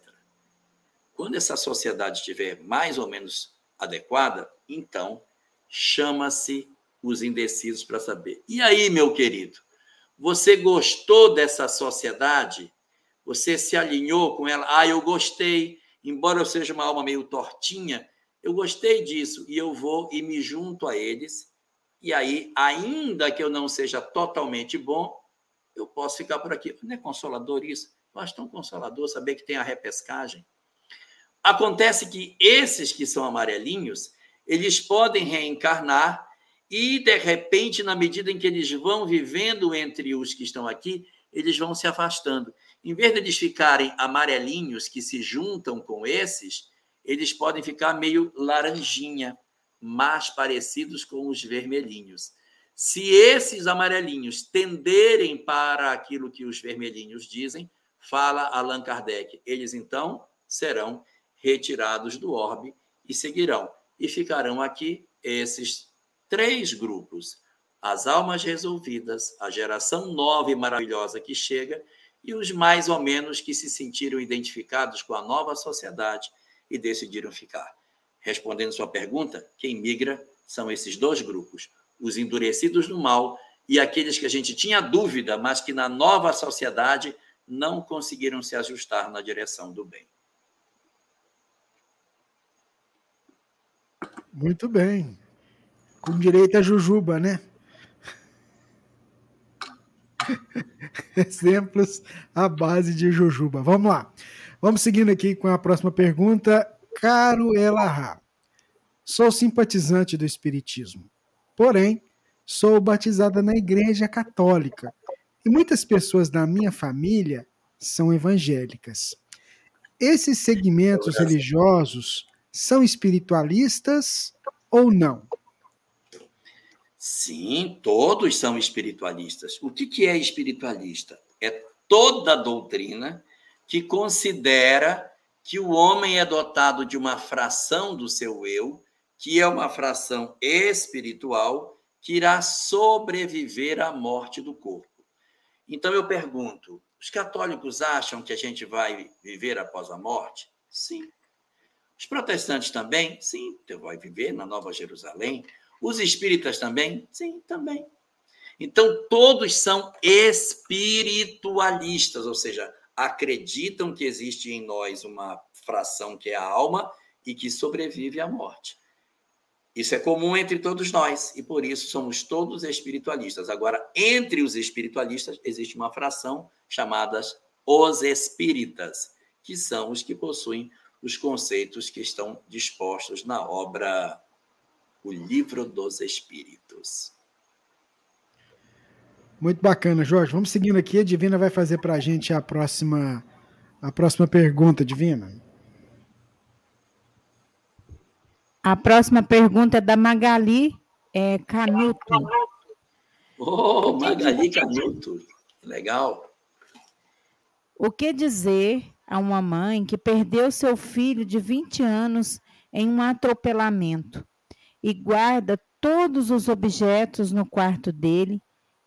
Quando essa sociedade estiver mais ou menos adequada, então chama-se os indecisos para saber. E aí, meu querido, você gostou dessa sociedade? Você se alinhou com ela? Ah, eu gostei, embora eu seja uma alma meio tortinha, eu gostei disso e eu vou e me junto a eles. E aí, ainda que eu não seja totalmente bom, eu posso ficar por aqui. Não é consolador isso? Eu acho tão consolador saber que tem a repescagem. Acontece que esses que são amarelinhos, eles podem reencarnar e, de repente, na medida em que eles vão vivendo entre os que estão aqui, eles vão se afastando. Em vez de eles ficarem amarelinhos que se juntam com esses, eles podem ficar meio laranjinha, mais parecidos com os vermelhinhos. Se esses amarelinhos tenderem para aquilo que os vermelhinhos dizem, fala Allan Kardec, eles então serão retirados do orbe e seguirão. E ficarão aqui esses três grupos: as almas resolvidas, a geração nova e maravilhosa que chega, e os mais ou menos que se sentiram identificados com a nova sociedade e decidiram ficar. Respondendo sua pergunta, quem migra são esses dois grupos: os endurecidos no mal e aqueles que a gente tinha dúvida, mas que na nova sociedade não conseguiram se ajustar na direção do bem. Muito bem. Com direito a jujuba, né? Exemplos à base de jujuba. Vamos lá. Vamos seguindo aqui com a próxima pergunta. Caro Elahá, sou simpatizante do Espiritismo, porém, sou batizada na Igreja Católica e muitas pessoas da minha família são evangélicas. Esses segmentos religiosos são espiritualistas ou não? Sim, todos são espiritualistas. O que é espiritualista? É toda doutrina que considera que o homem é dotado de uma fração do seu eu, que é uma fração espiritual, que irá sobreviver à morte do corpo. Então eu pergunto: os católicos acham que a gente vai viver após a morte? Sim. Os protestantes também? Sim, você vai viver na Nova Jerusalém. Os espíritas também? Sim, também. Então, todos são espiritualistas, ou seja, acreditam que existe em nós uma fração que é a alma e que sobrevive à morte. Isso é comum entre todos nós e por isso somos todos espiritualistas. Agora, entre os espiritualistas existe uma fração chamada os espíritas, que são os que possuem os conceitos que estão dispostos na obra O Livro dos Espíritos. Muito bacana, Jorge. Vamos seguindo aqui. A Divina vai fazer para a gente a próxima, a próxima pergunta, Divina. A próxima pergunta é da Magali é, Canuto. Oh, Magali Canuto. Legal. O que dizer a uma mãe que perdeu seu filho de 20 anos em um atropelamento e guarda todos os objetos no quarto dele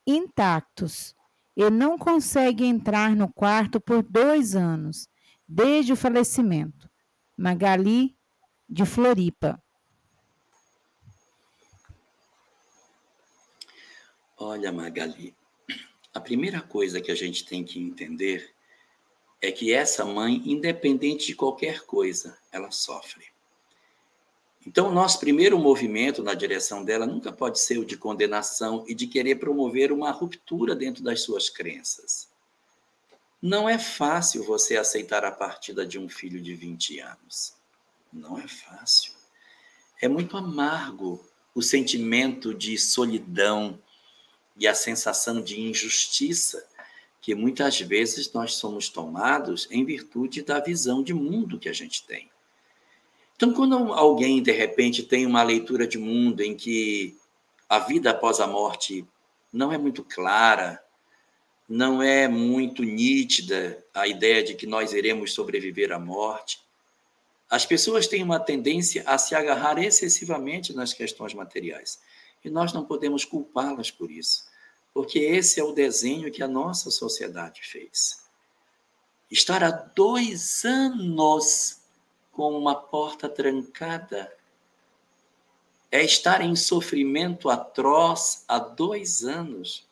intactos e não consegue entrar no quarto por dois anos, desde o falecimento. Magali, de Floripa. Olha, Magali, a primeira coisa que a gente tem que entender é que essa mãe, independente de qualquer coisa, ela sofre. Então, nosso primeiro movimento na direção dela nunca pode ser o de condenação e de querer promover uma ruptura dentro das suas crenças. Não é fácil você aceitar a partida de um filho de 20 anos. Não é fácil. É muito amargo o sentimento de solidão e a sensação de injustiça que muitas vezes nós somos tomados em virtude da visão de mundo que a gente tem. Então, quando alguém, de repente, tem uma leitura de mundo em que a vida após a morte não é muito clara, não é muito nítida a ideia de que nós iremos sobreviver à morte, as pessoas têm uma tendência a se agarrar excessivamente nas questões materiais. E nós não podemos culpá-las por isso porque esse é o desenho que a nossa sociedade fez. Estar há dois anos com uma porta trancada é estar em sofrimento atroz há dois anos.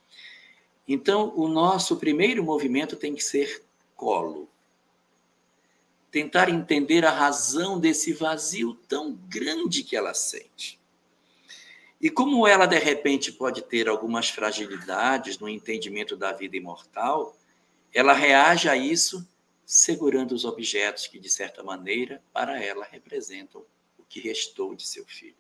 Então, o nosso primeiro movimento tem que ser colo. Tentar entender a razão desse vazio tão grande que ela sente. E como ela, de repente, pode ter algumas fragilidades no entendimento da vida imortal, ela reage a isso segurando os objetos que, de certa maneira, para ela representam o que restou de seu filho.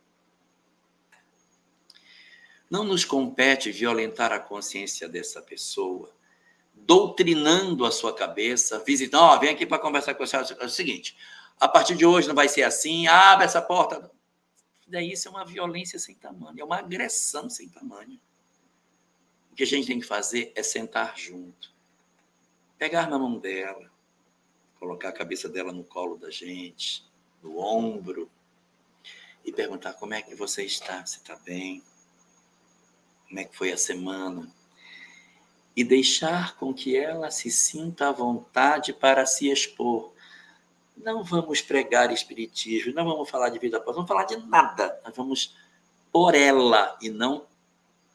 Não nos compete violentar a consciência dessa pessoa, doutrinando a sua cabeça, visitando, ó, oh, vem aqui para conversar com você. É o seguinte, a partir de hoje não vai ser assim, abre essa porta. Daí isso é uma violência sem tamanho, é uma agressão sem tamanho. O que a gente tem que fazer é sentar junto, pegar na mão dela, colocar a cabeça dela no colo da gente, no ombro, e perguntar como é que você está, se está bem, como é que foi a semana, e deixar com que ela se sinta à vontade para se expor. Não vamos pregar espiritismo, não vamos falar de vida após, não vamos falar de nada. Nós vamos por ela e não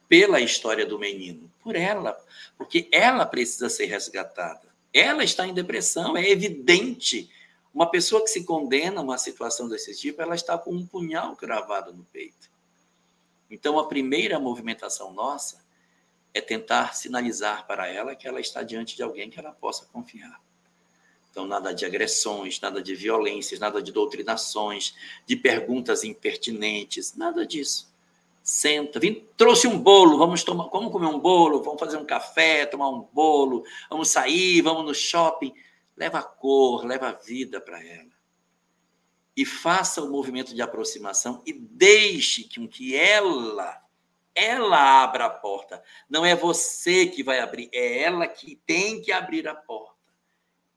pela história do menino, por ela, porque ela precisa ser resgatada. Ela está em depressão, é evidente. Uma pessoa que se condena a uma situação desse tipo, ela está com um punhal cravado no peito. Então, a primeira movimentação nossa é tentar sinalizar para ela que ela está diante de alguém que ela possa confiar. Então, nada de agressões, nada de violências, nada de doutrinações, de perguntas impertinentes, nada disso. Senta, vim, trouxe um bolo, vamos tomar, vamos comer um bolo, vamos fazer um café, tomar um bolo, vamos sair, vamos no shopping. Leva cor, leva vida para ela. E faça o movimento de aproximação e deixe que ela ela abra a porta. Não é você que vai abrir, é ela que tem que abrir a porta.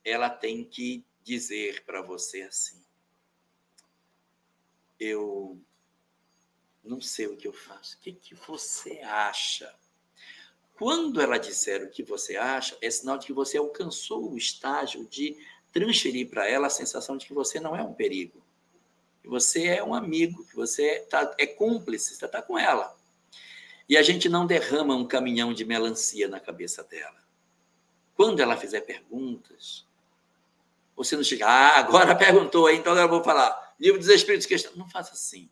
Ela tem que dizer para você assim: Eu não sei o que eu faço. O que, que você acha? Quando ela disser o que você acha, é sinal de que você alcançou o estágio de transferir para ela a sensação de que você não é um perigo, que você é um amigo, que você tá, é cúmplice, você está com ela. E a gente não derrama um caminhão de melancia na cabeça dela. Quando ela fizer perguntas, você não chega, ah, agora perguntou, então eu vou falar. Livro dos Espíritos, questão. Não faça assim.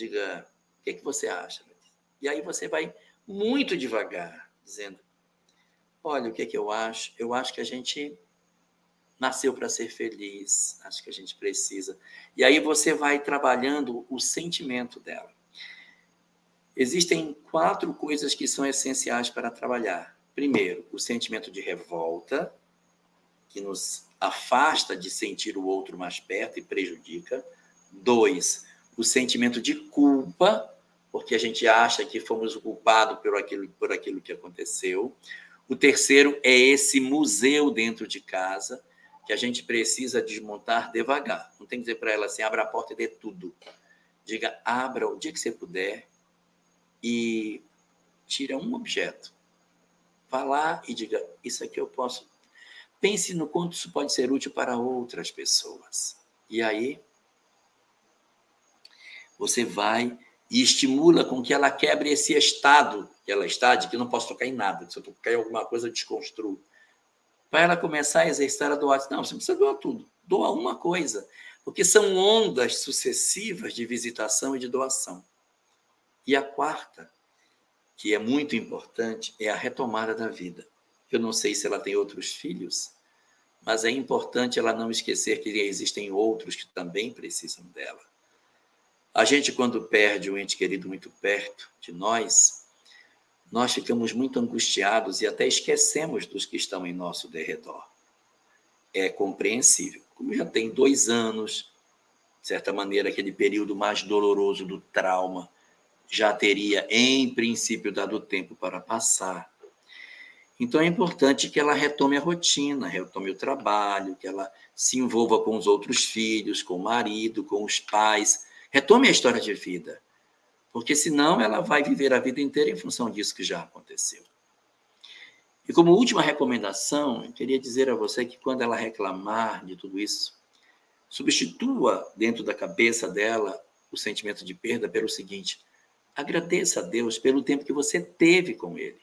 Diga, o que, é que você acha? E aí você vai muito devagar, dizendo: olha, o que é que eu acho? Eu acho que a gente nasceu para ser feliz, acho que a gente precisa. E aí você vai trabalhando o sentimento dela. Existem quatro coisas que são essenciais para trabalhar. Primeiro, o sentimento de revolta, que nos afasta de sentir o outro mais perto e prejudica. Dois, o sentimento de culpa, porque a gente acha que fomos culpados por aquilo, por aquilo que aconteceu. O terceiro é esse museu dentro de casa, que a gente precisa desmontar devagar. Não tem que dizer para ela assim, abra a porta e dê tudo. Diga, abra o dia que você puder, e tira um objeto. Vá lá e diga: Isso aqui eu posso. Pense no quanto isso pode ser útil para outras pessoas. E aí, você vai e estimula com que ela quebre esse estado que ela está, de que não posso tocar em nada. Se eu tocar em alguma coisa, eu desconstruo. Para ela começar a exercitar a doar. Não, você não precisa doar tudo. Doa uma coisa. Porque são ondas sucessivas de visitação e de doação. E a quarta, que é muito importante, é a retomada da vida. Eu não sei se ela tem outros filhos, mas é importante ela não esquecer que existem outros que também precisam dela. A gente, quando perde um ente querido muito perto de nós, nós ficamos muito angustiados e até esquecemos dos que estão em nosso derredor. É compreensível. Como já tem dois anos, de certa maneira, aquele período mais doloroso do trauma, já teria, em princípio, dado tempo para passar. Então é importante que ela retome a rotina, retome o trabalho, que ela se envolva com os outros filhos, com o marido, com os pais, retome a história de vida. Porque senão ela vai viver a vida inteira em função disso que já aconteceu. E como última recomendação, eu queria dizer a você que quando ela reclamar de tudo isso, substitua dentro da cabeça dela o sentimento de perda pelo seguinte: Agradeça a Deus pelo tempo que você teve com Ele.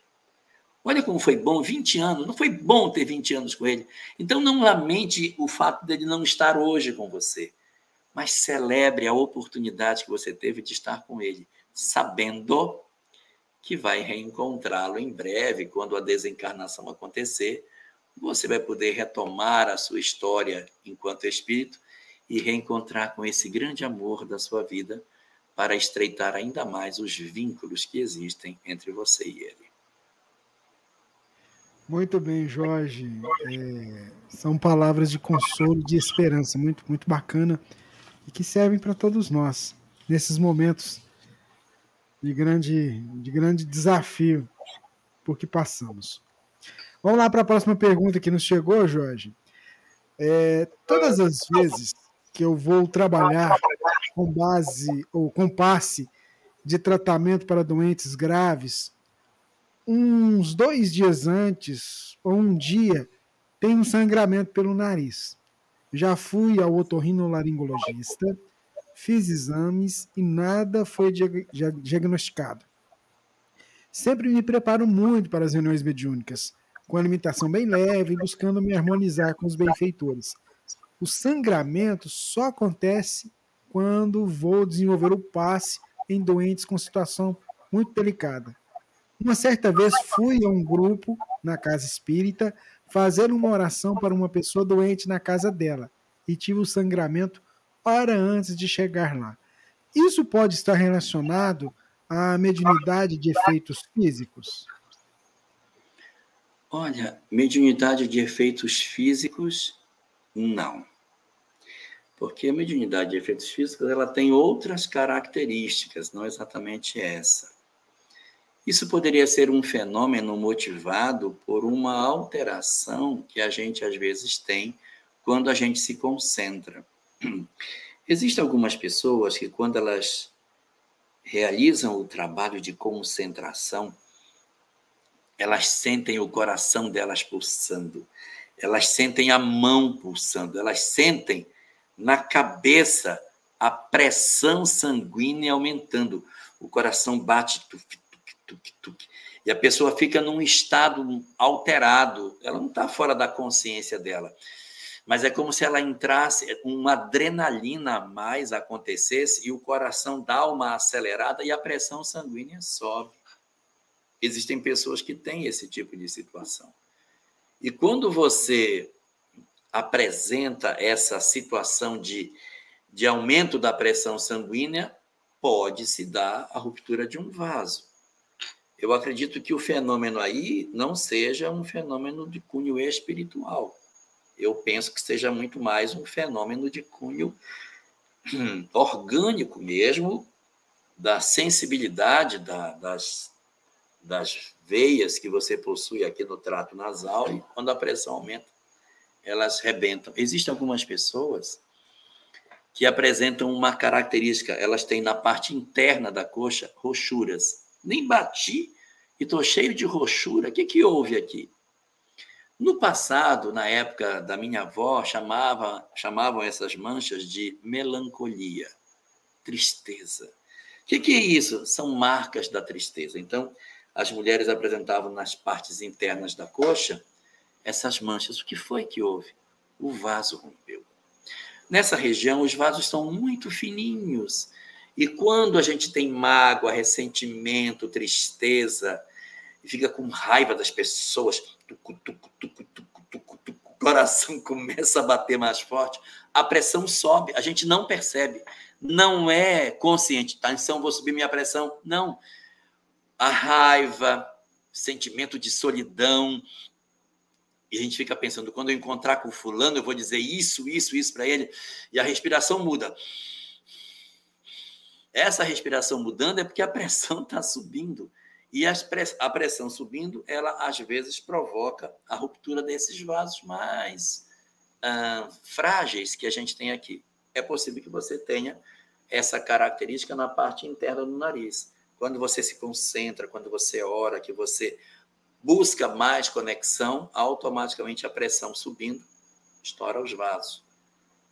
Olha como foi bom, 20 anos. Não foi bom ter 20 anos com Ele. Então não lamente o fato dele não estar hoje com você, mas celebre a oportunidade que você teve de estar com Ele, sabendo que vai reencontrá-lo em breve, quando a desencarnação acontecer. Você vai poder retomar a sua história enquanto espírito e reencontrar com esse grande amor da sua vida para estreitar ainda mais os vínculos que existem entre você e ele. Muito bem, Jorge. É, são palavras de consolo, de esperança, muito, muito bacana e que servem para todos nós nesses momentos de grande, de grande desafio por que passamos. Vamos lá para a próxima pergunta que nos chegou, Jorge. É, todas as vezes que eu vou trabalhar com base ou com passe de tratamento para doentes graves, uns dois dias antes ou um dia tem um sangramento pelo nariz. Já fui ao otorrinolaringologista, fiz exames e nada foi diagnosticado. Sempre me preparo muito para as reuniões mediúnicas, com alimentação bem leve, buscando me harmonizar com os benfeitores. O sangramento só acontece quando vou desenvolver o passe em doentes com situação muito delicada. Uma certa vez fui a um grupo na casa espírita fazer uma oração para uma pessoa doente na casa dela e tive o sangramento hora antes de chegar lá. Isso pode estar relacionado à mediunidade de efeitos físicos? Olha, mediunidade de efeitos físicos, não. Porque a mediunidade de efeitos físicos ela tem outras características, não exatamente essa. Isso poderia ser um fenômeno motivado por uma alteração que a gente às vezes tem quando a gente se concentra. Existem algumas pessoas que, quando elas realizam o trabalho de concentração, elas sentem o coração delas pulsando, elas sentem a mão pulsando, elas sentem na cabeça a pressão sanguínea aumentando, o coração bate tuc, tuc. E a pessoa fica num estado alterado, ela não está fora da consciência dela. Mas é como se ela entrasse, uma adrenalina a mais acontecesse e o coração dá uma acelerada e a pressão sanguínea sobe. Existem pessoas que têm esse tipo de situação. E quando você apresenta essa situação de, de aumento da pressão sanguínea, pode se dar a ruptura de um vaso. Eu acredito que o fenômeno aí não seja um fenômeno de cunho espiritual. Eu penso que seja muito mais um fenômeno de cunho hum, orgânico mesmo, da sensibilidade da, das, das veias que você possui aqui no trato nasal, e quando a pressão aumenta, elas rebentam. Existem algumas pessoas que apresentam uma característica, elas têm na parte interna da coxa rochuras nem bati e estou cheio de roxura. O que, que houve aqui? No passado, na época da minha avó, chamava, chamavam essas manchas de melancolia, tristeza. O que, que é isso? São marcas da tristeza. Então, as mulheres apresentavam nas partes internas da coxa essas manchas. O que foi que houve? O vaso rompeu. Nessa região, os vasos são muito fininhos e quando a gente tem mágoa, ressentimento, tristeza, fica com raiva das pessoas, tucu, tucu, tucu, o coração começa a bater mais forte, a pressão sobe, a gente não percebe. Não é consciente, tá? Então vou subir minha pressão. Não. A raiva, sentimento de solidão, e a gente fica pensando, quando eu encontrar com fulano, eu vou dizer isso, isso, isso para ele, e a respiração muda. Essa respiração mudando é porque a pressão está subindo. E a pressão subindo, ela às vezes provoca a ruptura desses vasos mais ah, frágeis que a gente tem aqui. É possível que você tenha essa característica na parte interna do nariz. Quando você se concentra, quando você ora, que você busca mais conexão, automaticamente a pressão subindo, estoura os vasos.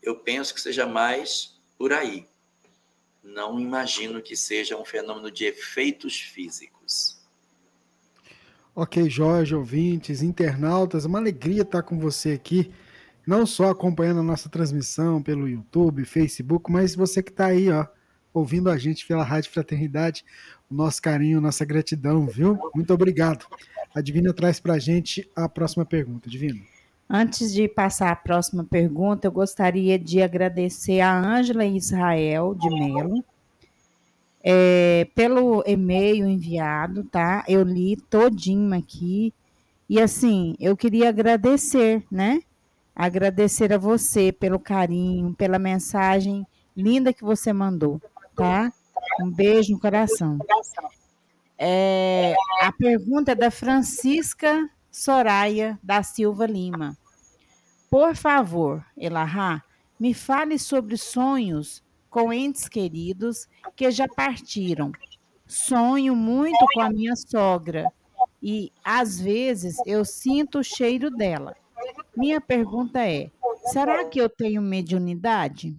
Eu penso que seja mais por aí não imagino que seja um fenômeno de efeitos físicos. Ok, Jorge, ouvintes, internautas, uma alegria estar com você aqui, não só acompanhando a nossa transmissão pelo YouTube, Facebook, mas você que está aí, ó, ouvindo a gente pela Rádio Fraternidade, o nosso carinho, nossa gratidão, viu? Muito obrigado. A Divina traz para a gente a próxima pergunta, Divina. Antes de passar à próxima pergunta, eu gostaria de agradecer a Ângela Israel de Melo é, pelo e-mail enviado, tá? Eu li todinho aqui E assim, eu queria agradecer, né? Agradecer a você pelo carinho, pela mensagem linda que você mandou, tá? Um beijo no coração. É, a pergunta é da Francisca Soraya da Silva Lima. Por favor, Elahá, me fale sobre sonhos com entes queridos que já partiram. Sonho muito com a minha sogra e às vezes eu sinto o cheiro dela. Minha pergunta é: será que eu tenho mediunidade?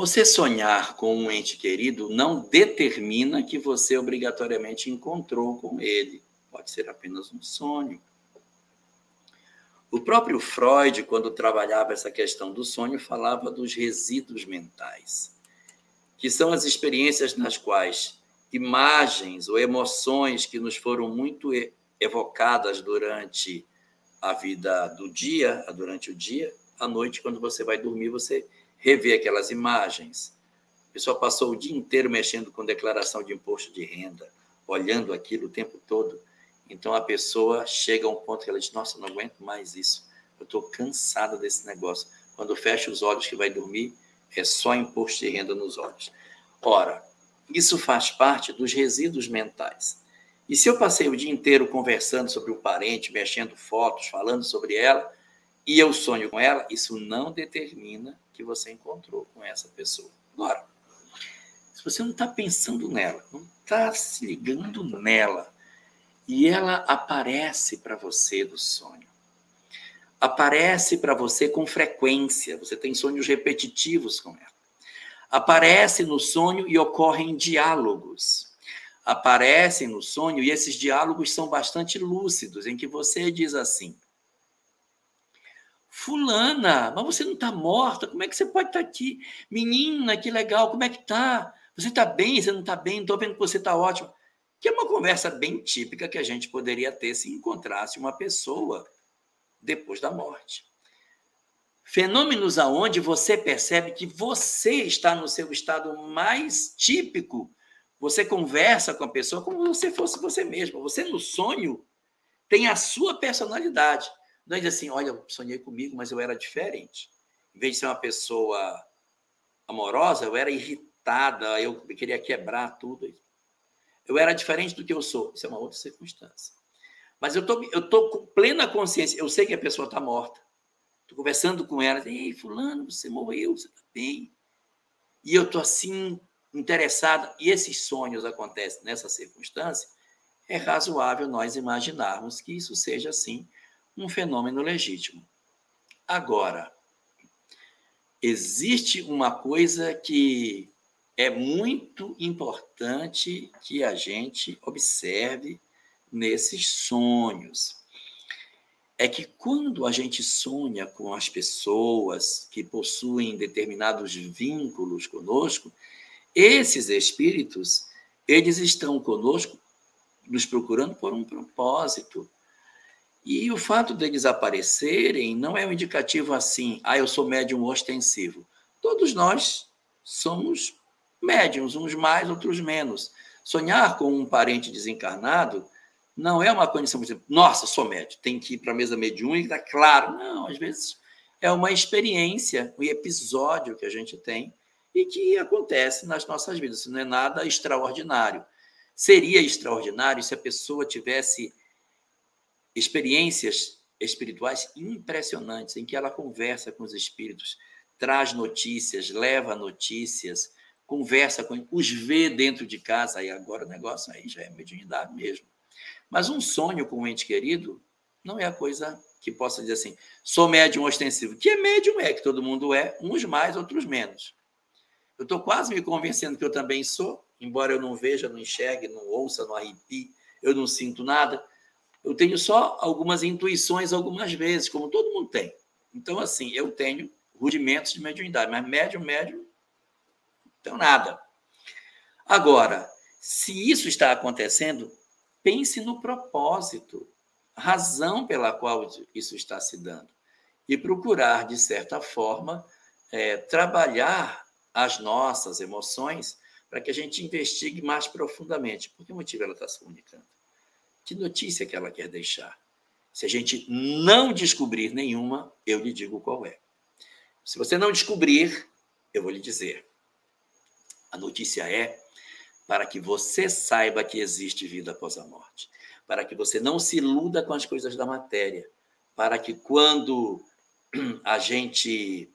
Você sonhar com um ente querido não determina que você obrigatoriamente encontrou com ele. Pode ser apenas um sonho. O próprio Freud, quando trabalhava essa questão do sonho, falava dos resíduos mentais, que são as experiências nas quais imagens ou emoções que nos foram muito evocadas durante a vida do dia, durante o dia, à noite, quando você vai dormir, você revê aquelas imagens. A pessoa passou o dia inteiro mexendo com declaração de imposto de renda, olhando aquilo o tempo todo. Então a pessoa chega a um ponto que ela diz: Nossa, não aguento mais isso. Eu estou cansada desse negócio. Quando fecha os olhos que vai dormir, é só imposto de renda nos olhos. Ora, isso faz parte dos resíduos mentais. E se eu passei o dia inteiro conversando sobre um parente, mexendo fotos, falando sobre ela, e eu sonho com ela, isso não determina que você encontrou com essa pessoa. Agora, se você não está pensando nela, não está se ligando nela, e ela aparece para você do sonho. Aparece para você com frequência, você tem sonhos repetitivos com ela. Aparece no sonho e ocorrem diálogos. Aparecem no sonho e esses diálogos são bastante lúcidos, em que você diz assim: Fulana, mas você não está morta? Como é que você pode estar tá aqui? Menina, que legal, como é que tá? Você está bem? Você não está bem? Estou vendo que você está ótimo que é uma conversa bem típica que a gente poderia ter se encontrasse uma pessoa depois da morte. Fenômenos aonde você percebe que você está no seu estado mais típico. Você conversa com a pessoa como se fosse você mesmo. Você no sonho tem a sua personalidade. Não é dizer assim, olha, eu sonhei comigo, mas eu era diferente. Em vez de ser uma pessoa amorosa, eu era irritada, eu queria quebrar tudo. Eu era diferente do que eu sou. Isso é uma outra circunstância. Mas eu tô, eu tô com plena consciência. Eu sei que a pessoa está morta. Estou conversando com ela. Ei, fulano, você morreu, você está bem. E eu estou assim, interessada. E esses sonhos acontecem nessa circunstância. É razoável nós imaginarmos que isso seja, assim, um fenômeno legítimo. Agora, existe uma coisa que é muito importante que a gente observe nesses sonhos. É que quando a gente sonha com as pessoas que possuem determinados vínculos conosco, esses espíritos, eles estão conosco, nos procurando por um propósito. E o fato deles aparecerem não é um indicativo assim, ah, eu sou médium ostensivo. Todos nós somos médiums, uns mais, outros menos. Sonhar com um parente desencarnado não é uma condição, por exemplo, nossa, sou médium, tem que ir para a mesa mediúnica, claro. Não, às vezes é uma experiência, um episódio que a gente tem e que acontece nas nossas vidas. Isso não é nada extraordinário. Seria extraordinário se a pessoa tivesse experiências espirituais impressionantes, em que ela conversa com os espíritos, traz notícias, leva notícias, conversa com os vê dentro de casa, aí agora o negócio aí já é mediunidade mesmo. Mas um sonho com um ente querido não é a coisa que possa dizer assim, sou médium ostensivo. Que é médium é, que todo mundo é, uns mais, outros menos. Eu estou quase me convencendo que eu também sou, embora eu não veja, não enxergue, não ouça, não arrepie, eu não sinto nada. Eu tenho só algumas intuições algumas vezes, como todo mundo tem. Então, assim, eu tenho rudimentos de mediunidade, mas médium, médium, então, nada. Agora, se isso está acontecendo, pense no propósito, razão pela qual isso está se dando. E procurar, de certa forma, é, trabalhar as nossas emoções para que a gente investigue mais profundamente. Por que motivo ela está se comunicando? Que notícia que ela quer deixar? Se a gente não descobrir nenhuma, eu lhe digo qual é. Se você não descobrir, eu vou lhe dizer. A notícia é para que você saiba que existe vida após a morte, para que você não se iluda com as coisas da matéria, para que quando a gente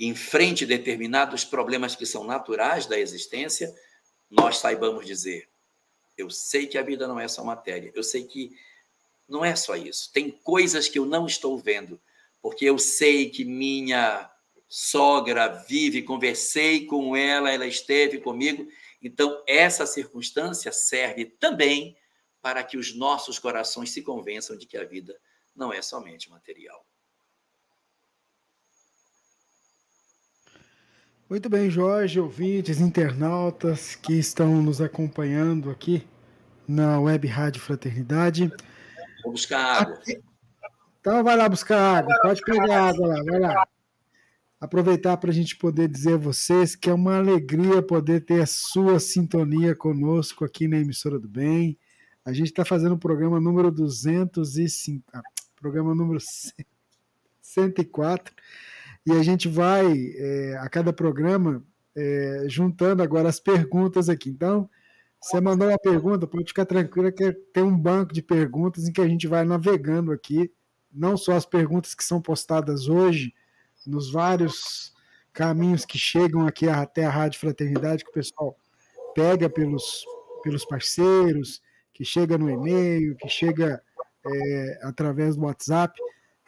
enfrente determinados problemas que são naturais da existência, nós saibamos dizer: eu sei que a vida não é só matéria, eu sei que não é só isso. Tem coisas que eu não estou vendo, porque eu sei que minha sogra vive, conversei com ela, ela esteve comigo. Então, essa circunstância serve também para que os nossos corações se convençam de que a vida não é somente material. Muito bem, Jorge, ouvintes, internautas que estão nos acompanhando aqui na Web Rádio Fraternidade. Vou buscar água. Então vai lá buscar água, pode pegar água lá, vai lá. Aproveitar para a gente poder dizer a vocês que é uma alegria poder ter a sua sintonia conosco aqui na Emissora do Bem. A gente está fazendo o programa número 205, ah, programa número 104 e a gente vai, é, a cada programa, é, juntando agora as perguntas aqui. Então, você mandou uma pergunta, pode ficar tranquila que tem um banco de perguntas em que a gente vai navegando aqui, não só as perguntas que são postadas hoje, nos vários caminhos que chegam aqui até a Rádio Fraternidade, que o pessoal pega pelos, pelos parceiros, que chega no e-mail, que chega é, através do WhatsApp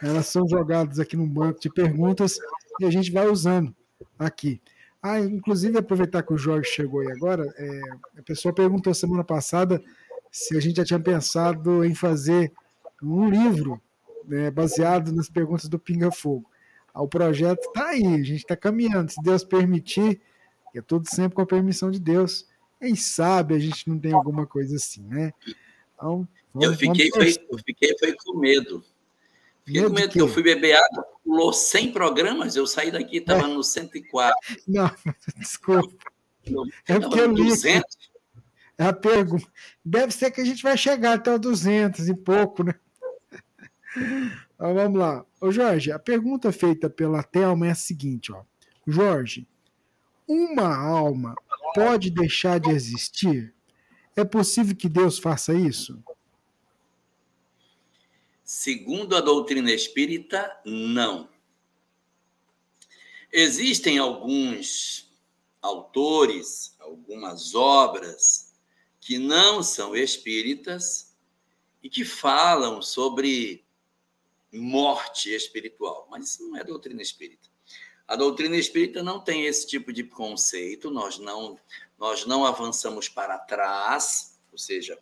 elas são jogadas aqui num banco de perguntas e a gente vai usando aqui. Ah, inclusive, aproveitar que o Jorge chegou aí agora, é, a pessoa perguntou semana passada se a gente já tinha pensado em fazer um livro né, baseado nas perguntas do Pinga Fogo. Ah, o projeto está aí, a gente está caminhando, se Deus permitir, é tudo sempre com a permissão de Deus. Quem sabe a gente não tem alguma coisa assim, né? Então, vamos, eu, fiquei, foi, eu fiquei foi com medo. Fiquei com medo que eu fui beber água, pulou 100 programas, eu saí daqui, estava é. no 104. Não, desculpa. é porque eu li. 200. É a pergunta. Deve ser que a gente vai chegar até o 200 e pouco, né? Então, vamos lá. Ô Jorge, a pergunta feita pela Thelma é a seguinte, ó. Jorge, uma alma pode deixar de existir? É possível que Deus faça isso? Segundo a doutrina espírita, não. Existem alguns autores, algumas obras que não são espíritas e que falam sobre morte espiritual, mas isso não é doutrina espírita. A doutrina espírita não tem esse tipo de conceito, nós não nós não avançamos para trás, ou seja,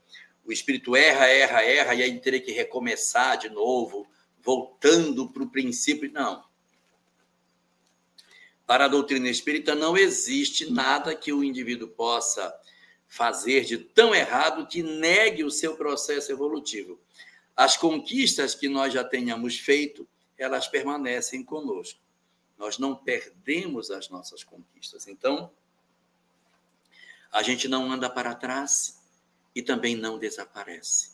o espírito erra, erra, erra, e aí teria que recomeçar de novo, voltando para o princípio. Não. Para a doutrina espírita, não existe nada que o indivíduo possa fazer de tão errado que negue o seu processo evolutivo. As conquistas que nós já tenhamos feito, elas permanecem conosco. Nós não perdemos as nossas conquistas. Então, a gente não anda para trás, e também não desaparece.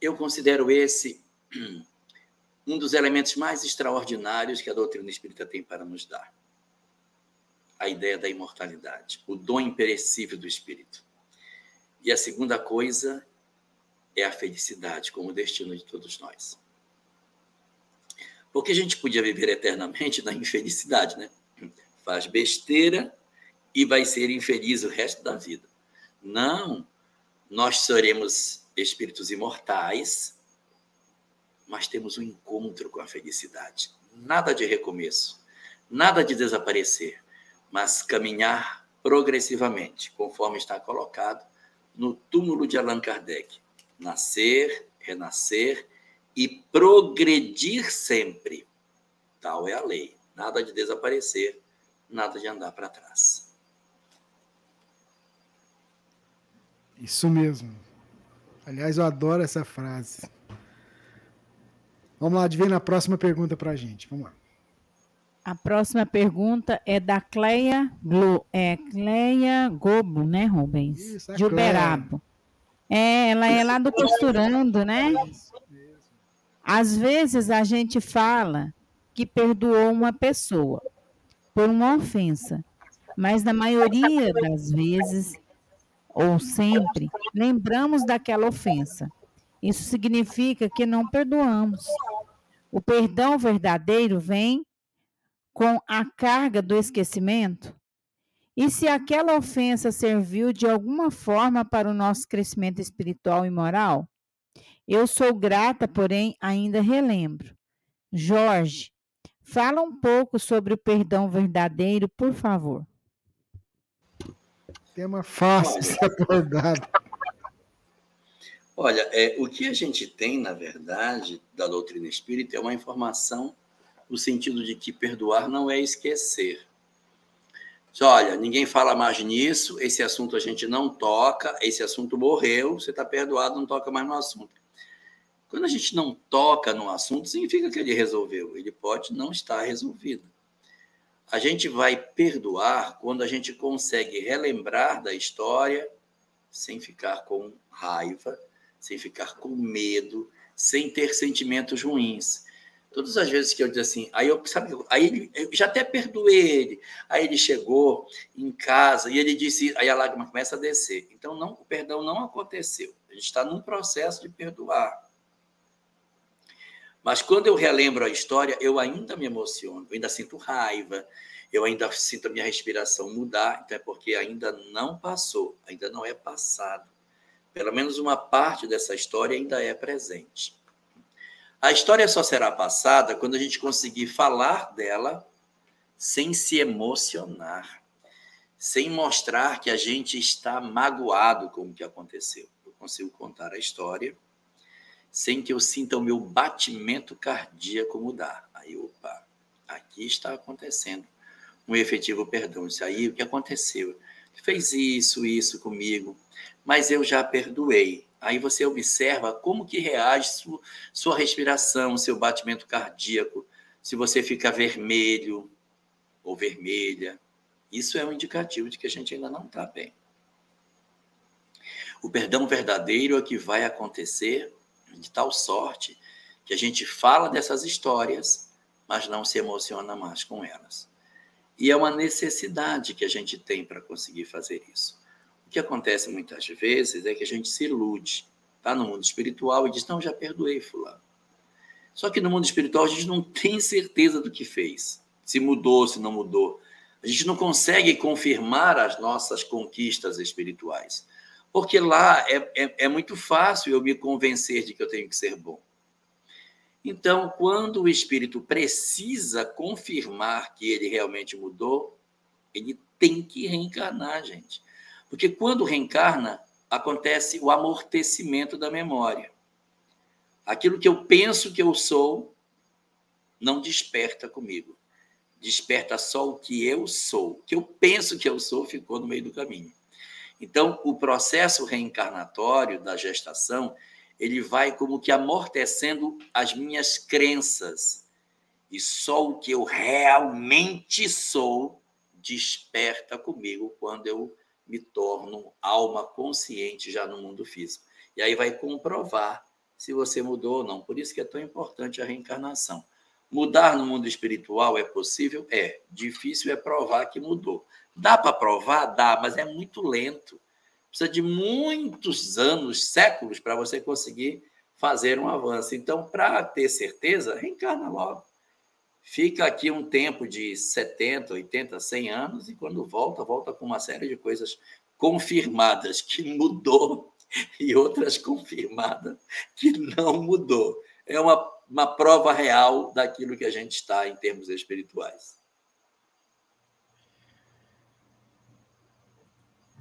Eu considero esse um dos elementos mais extraordinários que a doutrina espírita tem para nos dar. A ideia da imortalidade, o dom imperecível do espírito. E a segunda coisa é a felicidade como destino de todos nós. Porque a gente podia viver eternamente na infelicidade, né? Faz besteira e vai ser infeliz o resto da vida. Não, nós seremos espíritos imortais, mas temos um encontro com a felicidade. Nada de recomeço, nada de desaparecer, mas caminhar progressivamente, conforme está colocado no túmulo de Allan Kardec. Nascer, renascer e progredir sempre. Tal é a lei. Nada de desaparecer, nada de andar para trás. Isso mesmo. Aliás, eu adoro essa frase. Vamos lá, adivinha a próxima pergunta para a gente. Vamos lá. A próxima pergunta é da Cleia, Glo, é, Cleia Gobo, né, Rubens? Isso, de Uberabo. É, ela é lá do Costurando, né? Às vezes a gente fala que perdoou uma pessoa por uma ofensa, mas na maioria das vezes, ou sempre, lembramos daquela ofensa. Isso significa que não perdoamos. O perdão verdadeiro vem com a carga do esquecimento? E se aquela ofensa serviu de alguma forma para o nosso crescimento espiritual e moral? Eu sou grata, porém ainda relembro. Jorge, Fala um pouco sobre o perdão verdadeiro, por favor. Tema fácil de ser abordado. Olha, é, o que a gente tem, na verdade, da doutrina espírita é uma informação no sentido de que perdoar não é esquecer. Olha, ninguém fala mais nisso, esse assunto a gente não toca, esse assunto morreu, você está perdoado, não toca mais no assunto. Quando a gente não toca no assunto, significa que ele resolveu. Ele pode não estar resolvido. A gente vai perdoar quando a gente consegue relembrar da história sem ficar com raiva, sem ficar com medo, sem ter sentimentos ruins. Todas as vezes que eu disse assim, aí eu sabe, aí ele, eu já até perdoei ele. Aí ele chegou em casa e ele disse, aí a lágrima começa a descer. Então não, o perdão não aconteceu. A gente está num processo de perdoar. Mas quando eu relembro a história, eu ainda me emociono, eu ainda sinto raiva, eu ainda sinto a minha respiração mudar, então é porque ainda não passou, ainda não é passado. Pelo menos uma parte dessa história ainda é presente. A história só será passada quando a gente conseguir falar dela sem se emocionar, sem mostrar que a gente está magoado com o que aconteceu. Eu consigo contar a história sem que eu sinta o meu batimento cardíaco mudar. Aí, opa, aqui está acontecendo um efetivo perdão. Isso aí, o que aconteceu? Fez isso, isso comigo, mas eu já perdoei. Aí você observa como que reage sua, sua respiração, seu batimento cardíaco, se você fica vermelho ou vermelha. Isso é um indicativo de que a gente ainda não está bem. O perdão verdadeiro é que vai acontecer de tal sorte que a gente fala dessas histórias, mas não se emociona mais com elas. E é uma necessidade que a gente tem para conseguir fazer isso. O que acontece muitas vezes é que a gente se ilude, está no mundo espiritual e diz: Não, já perdoei Fulano. Só que no mundo espiritual a gente não tem certeza do que fez, se mudou, se não mudou. A gente não consegue confirmar as nossas conquistas espirituais. Porque lá é, é, é muito fácil eu me convencer de que eu tenho que ser bom. Então, quando o espírito precisa confirmar que ele realmente mudou, ele tem que reencarnar, gente. Porque quando reencarna, acontece o amortecimento da memória. Aquilo que eu penso que eu sou não desperta comigo. Desperta só o que eu sou. O que eu penso que eu sou ficou no meio do caminho. Então, o processo reencarnatório da gestação, ele vai como que amortecendo as minhas crenças. E só o que eu realmente sou desperta comigo quando eu me torno alma consciente já no mundo físico. E aí vai comprovar se você mudou ou não. Por isso que é tão importante a reencarnação. Mudar no mundo espiritual é possível? É. Difícil é provar que mudou. Dá para provar? Dá, mas é muito lento. Precisa de muitos anos, séculos, para você conseguir fazer um avanço. Então, para ter certeza, reencarna logo. Fica aqui um tempo de 70, 80, 100 anos e quando volta, volta com uma série de coisas confirmadas que mudou e outras confirmadas que não mudou. É uma, uma prova real daquilo que a gente está em termos espirituais.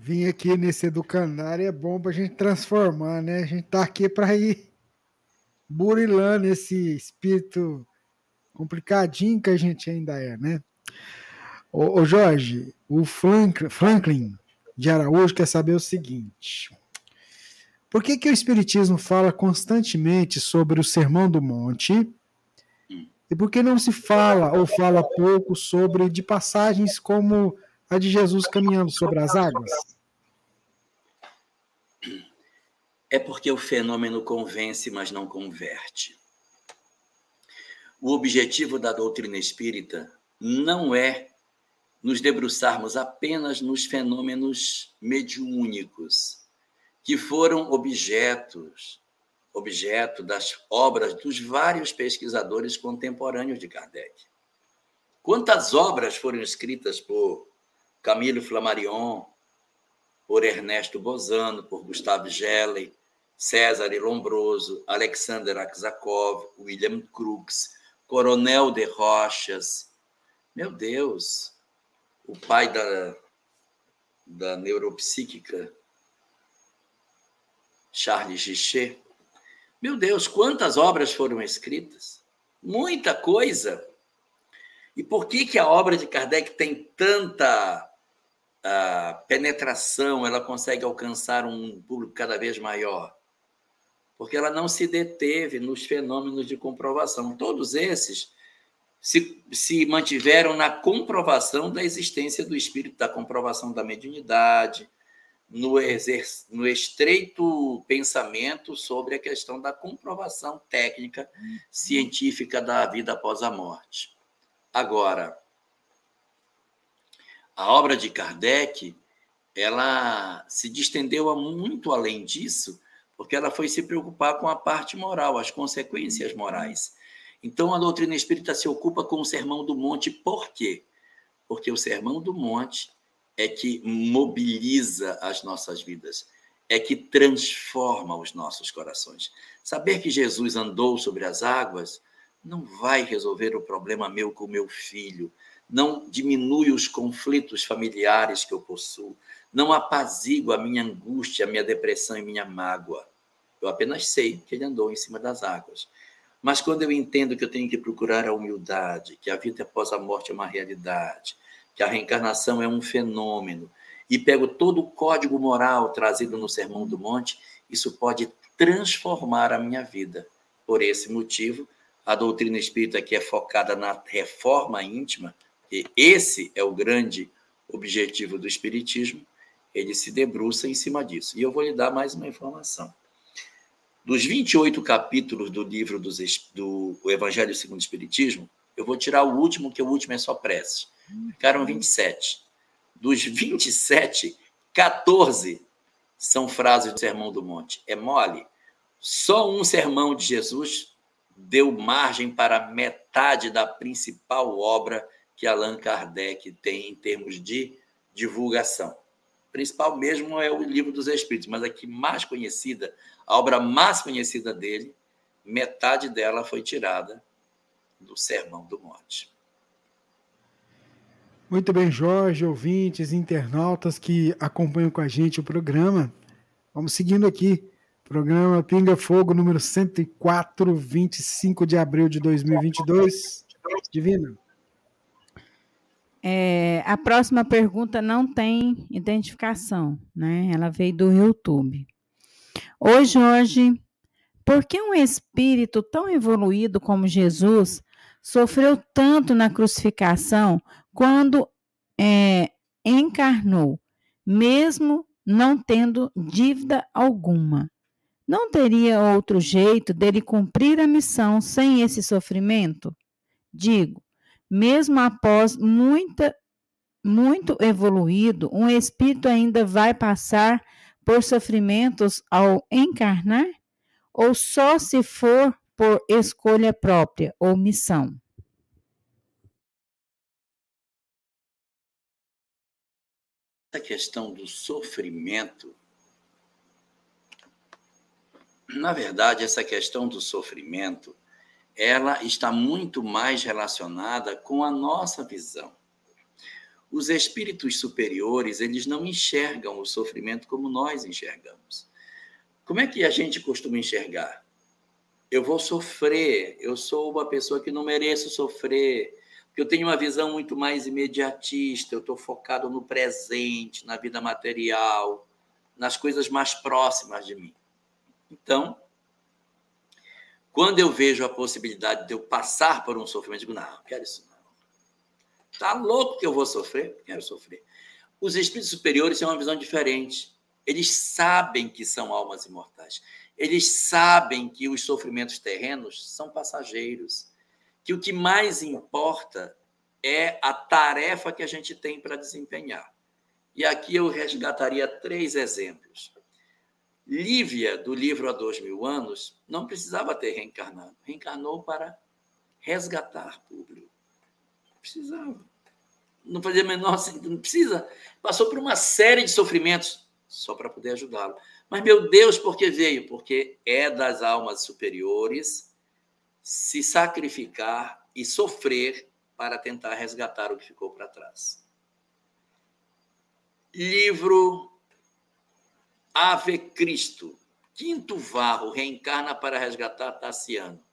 Vir aqui nesse educandário é bom para a gente transformar, né? A gente tá aqui para ir burilando esse espírito complicadinho que a gente ainda é, né? Ô, ô Jorge, o Franklin de Araújo quer saber o seguinte: por que, que o Espiritismo fala constantemente sobre o Sermão do Monte E por que não se fala ou fala pouco sobre de passagens como a de Jesus caminhando sobre as águas? É porque o fenômeno convence, mas não converte. O objetivo da doutrina espírita não é nos debruçarmos apenas nos fenômenos mediúnicos, que foram objetos, objeto das obras dos vários pesquisadores contemporâneos de Kardec. Quantas obras foram escritas por Camilo Flammarion, por Ernesto Bozano, por Gustavo Gelli, César Lombroso, Alexander Aksakov, William Crookes, Coronel de Rochas. Meu Deus, o pai da, da neuropsíquica, Charles Gichet. Meu Deus, quantas obras foram escritas? Muita coisa. E por que, que a obra de Kardec tem tanta uh, penetração, ela consegue alcançar um público cada vez maior? Porque ela não se deteve nos fenômenos de comprovação. Todos esses se, se mantiveram na comprovação da existência do espírito, da comprovação da mediunidade, no, no estreito pensamento sobre a questão da comprovação técnica científica da vida após a morte. Agora, a obra de Kardec, ela se distendeu a muito além disso, porque ela foi se preocupar com a parte moral, as consequências morais. Então, a doutrina espírita se ocupa com o Sermão do Monte, por quê? Porque o Sermão do Monte é que mobiliza as nossas vidas, é que transforma os nossos corações. Saber que Jesus andou sobre as águas não vai resolver o problema meu com meu filho, não diminui os conflitos familiares que eu possuo, não apazigua a minha angústia, a minha depressão e minha mágoa. Eu apenas sei que ele andou em cima das águas. Mas quando eu entendo que eu tenho que procurar a humildade, que a vida após a morte é uma realidade, que a reencarnação é um fenômeno, e pego todo o código moral trazido no Sermão do Monte, isso pode transformar a minha vida. Por esse motivo, a doutrina espírita que é focada na reforma íntima, e esse é o grande objetivo do espiritismo, ele se debruça em cima disso. E eu vou lhe dar mais uma informação. Dos 28 capítulos do livro dos, do Evangelho segundo o Espiritismo, eu vou tirar o último, que o último é só prece. Ficaram 27. Dos 27, 14 são frases do Sermão do Monte. É mole? Só um sermão de Jesus deu margem para metade da principal obra que Allan Kardec tem em termos de divulgação principal mesmo é o Livro dos Espíritos, mas a que mais conhecida, a obra mais conhecida dele, metade dela foi tirada do Sermão do Monte. Muito bem, Jorge, ouvintes, internautas que acompanham com a gente o programa. Vamos seguindo aqui. Programa Pinga Fogo, número 104, 25 de abril de 2022. Divina. É, a próxima pergunta não tem identificação, né? Ela veio do YouTube. Oi, Jorge. Por que um espírito tão evoluído como Jesus sofreu tanto na crucificação quando é, encarnou, mesmo não tendo dívida alguma? Não teria outro jeito dele cumprir a missão sem esse sofrimento? Digo, mesmo após muita, muito evoluído, um espírito ainda vai passar por sofrimentos ao encarnar? Ou só se for por escolha própria ou missão? A questão do sofrimento, na verdade, essa questão do sofrimento ela está muito mais relacionada com a nossa visão. Os espíritos superiores, eles não enxergam o sofrimento como nós enxergamos. Como é que a gente costuma enxergar? Eu vou sofrer, eu sou uma pessoa que não mereço sofrer, porque eu tenho uma visão muito mais imediatista, eu estou focado no presente, na vida material, nas coisas mais próximas de mim. Então, Quando eu vejo a possibilidade de eu passar por um sofrimento, eu digo, não, não quero isso não. Tá louco que eu vou sofrer? Quero sofrer. Os espíritos superiores têm uma visão diferente. Eles sabem que são almas imortais. Eles sabem que os sofrimentos terrenos são passageiros. Que o que mais importa é a tarefa que a gente tem para desempenhar. E aqui eu resgataria três exemplos. Lívia, do livro Há Dois Mil Anos, não precisava ter reencarnado. Reencarnou para resgatar público. Não precisava. Não fazia menor sentido. Não precisa. Passou por uma série de sofrimentos só para poder ajudá-lo. Mas, meu Deus, por que veio? Porque é das almas superiores se sacrificar e sofrer para tentar resgatar o que ficou para trás. Livro Ave Cristo. Quinto Varro reencarna para resgatar Tassiano.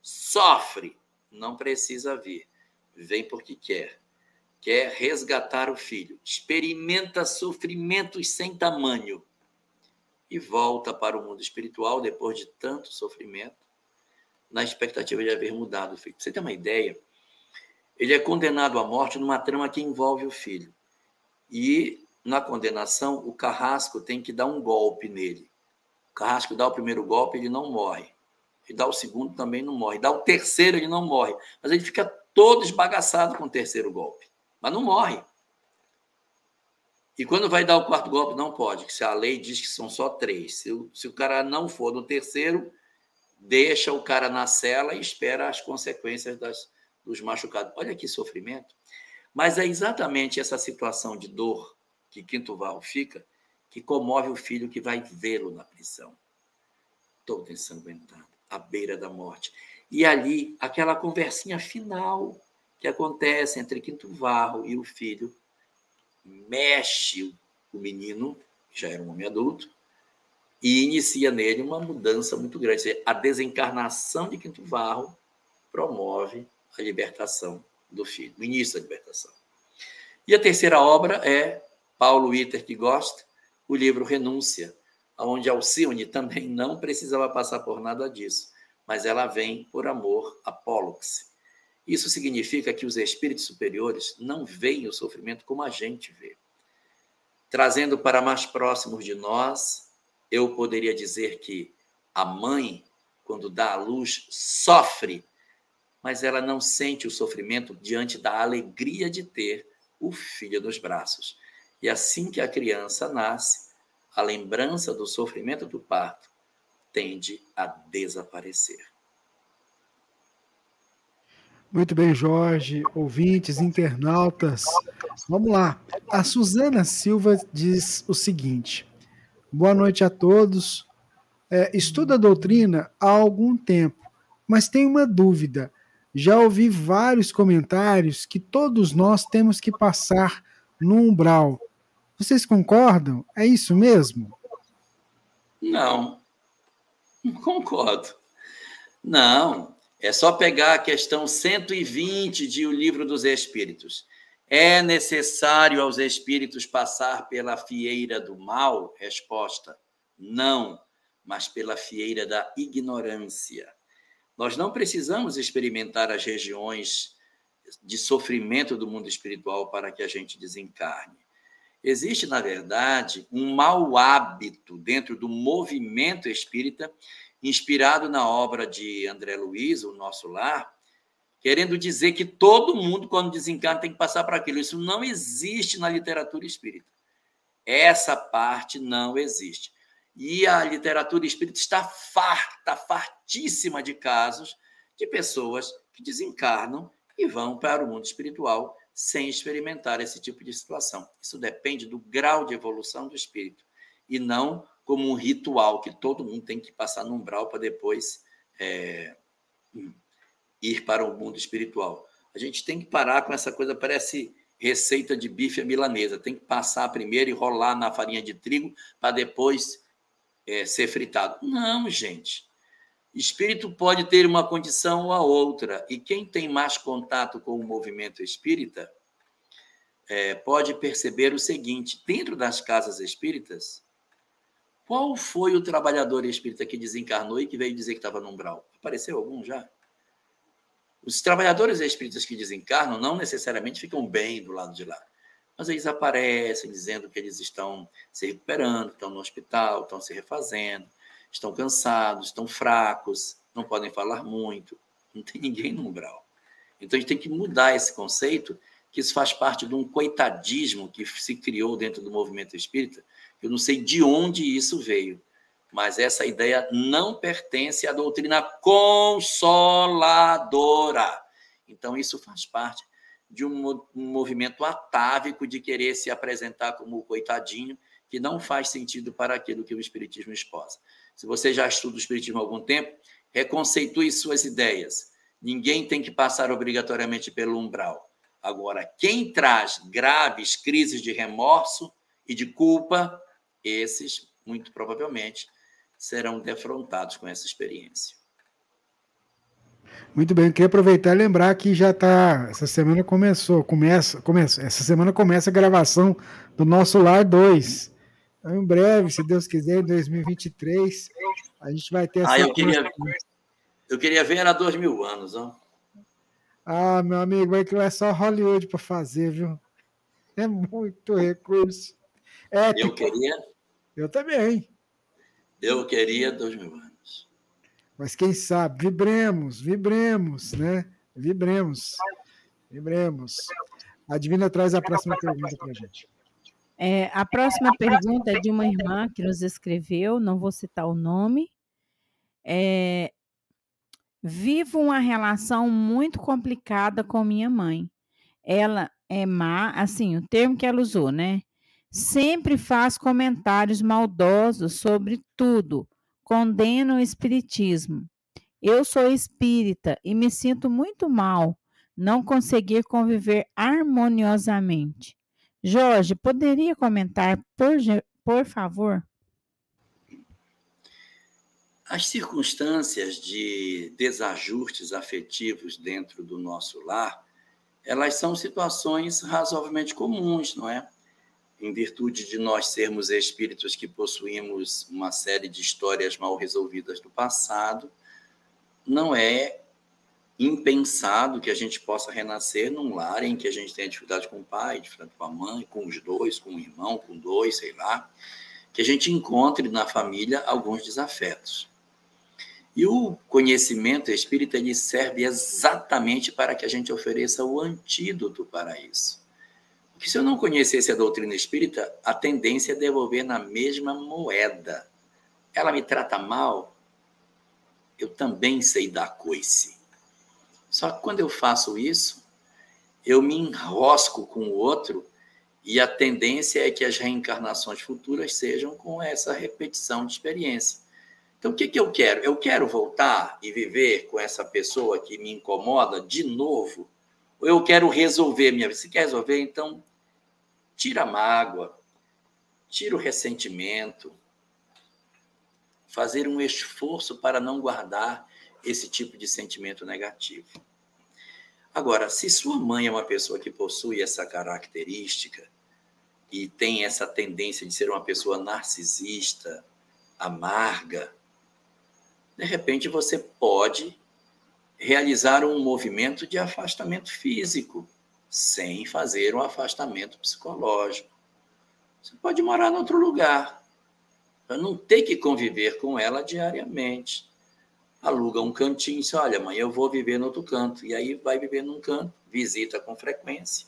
Sofre, não precisa vir. Vem porque quer. Quer resgatar o filho. Experimenta sofrimentos sem tamanho. E volta para o mundo espiritual depois de tanto sofrimento, na expectativa de haver mudado o filho. você tem uma ideia? Ele é condenado à morte numa trama que envolve o filho. E na condenação, o carrasco tem que dar um golpe nele. O carrasco dá o primeiro golpe, ele não morre. Ele dá o segundo, também não morre. Dá o terceiro, ele não morre. Mas ele fica todo esbagaçado com o terceiro golpe. Mas não morre. E quando vai dar o quarto golpe, não pode, que se a lei diz que são só três. Se o, se o cara não for no terceiro, deixa o cara na cela e espera as consequências das, dos machucados. Olha que sofrimento. Mas é exatamente essa situação de dor que Quinto Varro fica, que comove o filho que vai vê-lo na prisão, todo ensanguentado, à beira da morte. E ali, aquela conversinha final que acontece entre Quinto Varro e o filho, mexe o menino, que já era um homem adulto, e inicia nele uma mudança muito grande. A desencarnação de Quinto Varro promove a libertação do filho, o início da libertação. E a terceira obra é Paulo Witter que gosta, o livro Renúncia, onde Alcione também não precisava passar por nada disso, mas ela vem por amor a Pollux. Isso significa que os espíritos superiores não veem o sofrimento como a gente vê. Trazendo para mais próximos de nós, eu poderia dizer que a mãe, quando dá à luz, sofre, mas ela não sente o sofrimento diante da alegria de ter o filho nos braços. E assim que a criança nasce, a lembrança do sofrimento do parto tende a desaparecer. Muito bem, Jorge, ouvintes, internautas. Vamos lá. A Suzana Silva diz o seguinte: Boa noite a todos. É, estudo a doutrina há algum tempo, mas tenho uma dúvida. Já ouvi vários comentários que todos nós temos que passar no umbral vocês concordam? É isso mesmo? Não, não concordo. Não, é só pegar a questão 120 de O Livro dos Espíritos. É necessário aos espíritos passar pela fieira do mal? Resposta: não, mas pela fieira da ignorância. Nós não precisamos experimentar as regiões de sofrimento do mundo espiritual para que a gente desencarne. Existe, na verdade, um mau hábito dentro do movimento espírita, inspirado na obra de André Luiz, O Nosso Lar, querendo dizer que todo mundo, quando desencarna, tem que passar por aquilo. Isso não existe na literatura espírita. Essa parte não existe. E a literatura espírita está farta, fartíssima de casos de pessoas que desencarnam e vão para o mundo espiritual sem experimentar esse tipo de situação. Isso depende do grau de evolução do espírito e não como um ritual que todo mundo tem que passar no umbral para depois é, ir para o mundo espiritual. A gente tem que parar com essa coisa, parece receita de bife milanesa. Tem que passar primeiro e rolar na farinha de trigo para depois é, ser fritado. Não, gente. Espírito pode ter uma condição ou a outra, e quem tem mais contato com o movimento espírita é, pode perceber o seguinte: dentro das casas espíritas, Qual foi o trabalhador espírita que desencarnou e que veio dizer que estava no umbral? Apareceu algum já? Os trabalhadores espíritas que desencarnam não necessariamente ficam bem do lado de lá, mas eles aparecem dizendo que eles estão se recuperando, estão no hospital, estão se refazendo, estão cansados, estão fracos, não podem falar muito, não tem ninguém no umbral. Então a gente tem que mudar esse conceito, que isso faz parte de um coitadismo que se criou dentro do movimento espírita. Eu não sei de onde isso veio, mas essa ideia não pertence à doutrina consoladora. Então isso faz parte de um, movimento atávico de querer se apresentar como o coitadinho, que não faz sentido para aquilo que o Espiritismo esposa. Se você já estuda o Espiritismo há algum tempo, reconceitue suas ideias. Ninguém tem que passar obrigatoriamente pelo umbral. Agora, quem traz graves crises de remorso e de culpa, esses, muito provavelmente, serão defrontados com essa experiência. Muito bem, queria aproveitar e lembrar que já está. Essa semana começou, começa, começa, essa semana começa a gravação do nosso Lar 2. Então, em breve, se Deus quiser, em 2023, a gente vai ter essa. Ah, eu queria, eu queria ver era dois mil anos, ó. Ah, meu amigo, é que é só Hollywood para fazer, viu? É muito recurso. É, eu tipo, queria. Eu também. Eu queria dois mil anos. Mas quem sabe, vibremos, vibremos, né? Vibremos. Vibremos. A Divina traz a próxima pergunta para a gente. É, a próxima pergunta é de uma irmã que nos escreveu, não vou citar o nome. É, vivo uma relação muito complicada com minha mãe. Ela é má, assim, o termo que ela usou, né? Sempre faz comentários maldosos sobre tudo, condena o espiritismo. Eu sou espírita e me sinto muito mal não conseguir conviver harmoniosamente. Jorge, poderia comentar, por, por favor? As circunstâncias de desajustes afetivos dentro do nosso lar, elas são situações razoavelmente comuns, não é? Em virtude de nós sermos espíritos que possuímos uma série de histórias mal resolvidas do passado, não é impensado que a gente possa renascer num lar em que a gente tenha dificuldade com o pai, dificuldade com a mãe, com os dois, com o irmão, com dois, sei lá, que a gente encontre na família alguns desafetos. E o conhecimento espírita ele serve exatamente para que a gente ofereça o antídoto para isso. Porque se eu não conhecesse a doutrina espírita, a tendência é devolver na mesma moeda. Ela me trata mal, eu também sei dar coice. Só que quando eu faço isso, eu me enrosco com o outro e a tendência é que as reencarnações futuras sejam com essa repetição de experiência. Então, o que, que eu quero? Eu quero voltar e viver com essa pessoa que me incomoda de novo? Ou eu quero resolver minha vida? Se quer resolver, então tira a mágoa, tira o ressentimento, fazer um esforço para não guardar esse tipo de sentimento negativo. Agora, se sua mãe é uma pessoa que possui essa característica e tem essa tendência de ser uma pessoa narcisista, amarga, de repente você pode realizar um movimento de afastamento físico, sem fazer um afastamento psicológico. Você pode morar em outro lugar, para não ter que conviver com ela diariamente aluga um cantinho diz, olha, mãe, eu vou viver no outro canto. E aí vai viver num canto, visita com frequência,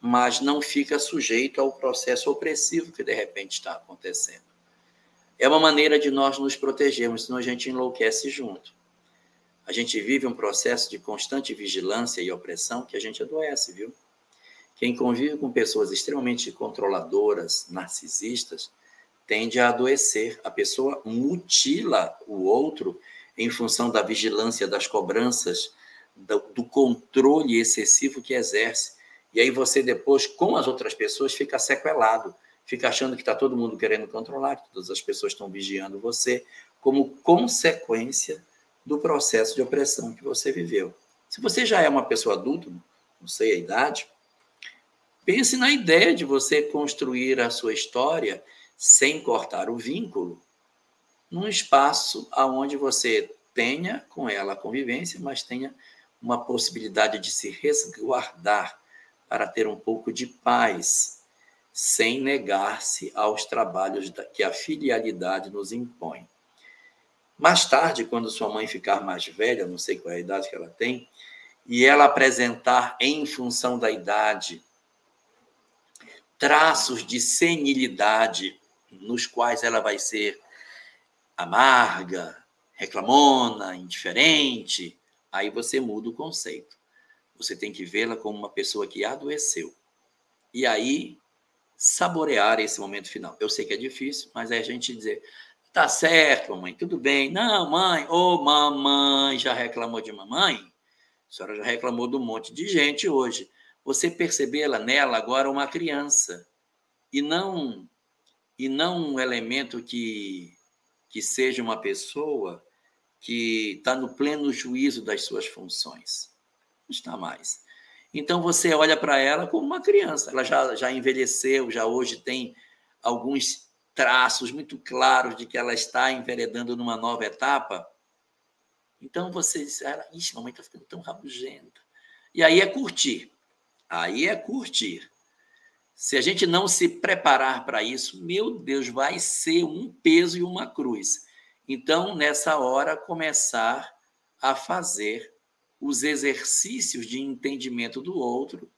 mas não fica sujeito ao processo opressivo que de repente está acontecendo. É uma maneira de nós nos protegermos, senão a gente enlouquece junto. A gente vive um processo de constante vigilância e opressão que a gente adoece, viu? Quem convive com pessoas extremamente controladoras, narcisistas, tende a adoecer. A pessoa mutila o outro em função da vigilância, das cobranças, do, do controle excessivo que exerce. E aí você depois, com as outras pessoas, fica sequelado, fica achando que está todo mundo querendo controlar, que todas as pessoas estão vigiando você, como consequência do processo de opressão que você viveu. Se você já é uma pessoa adulta, não sei a idade, pense na ideia de você construir a sua história sem cortar o vínculo, num espaço aonde você tenha com ela a convivência, mas tenha uma possibilidade de se resguardar para ter um pouco de paz, sem negar-se aos trabalhos que a filialidade nos impõe. Mais tarde, quando sua mãe ficar mais velha, não sei qual é a idade que ela tem, e ela apresentar, em função da idade, traços de senilidade, nos quais ela vai ser amarga, reclamona, indiferente, aí você muda o conceito. Você tem que vê-la como uma pessoa que adoeceu. E aí, saborear esse momento final. Eu sei que é difícil, mas é a gente dizer: tá certo, mamãe, tudo bem. Não, mãe, ô oh, mamãe, já reclamou de mamãe? A senhora já reclamou de um monte de gente hoje. Você percebê-la nela agora uma criança e não e não um elemento que que seja uma pessoa que está no pleno juízo das suas funções. Não está mais. Então você olha para ela como uma criança. Ela já, já envelheceu, já hoje tem alguns traços muito claros de que ela está enveredando numa nova etapa. Então você diz, ixi, mamãe está ficando tão rabugenta. E aí é curtir. Aí é curtir. Se a gente não se preparar para isso, meu Deus, vai ser um peso e uma cruz. Então, nessa hora, começar a fazer os exercícios de entendimento do outro,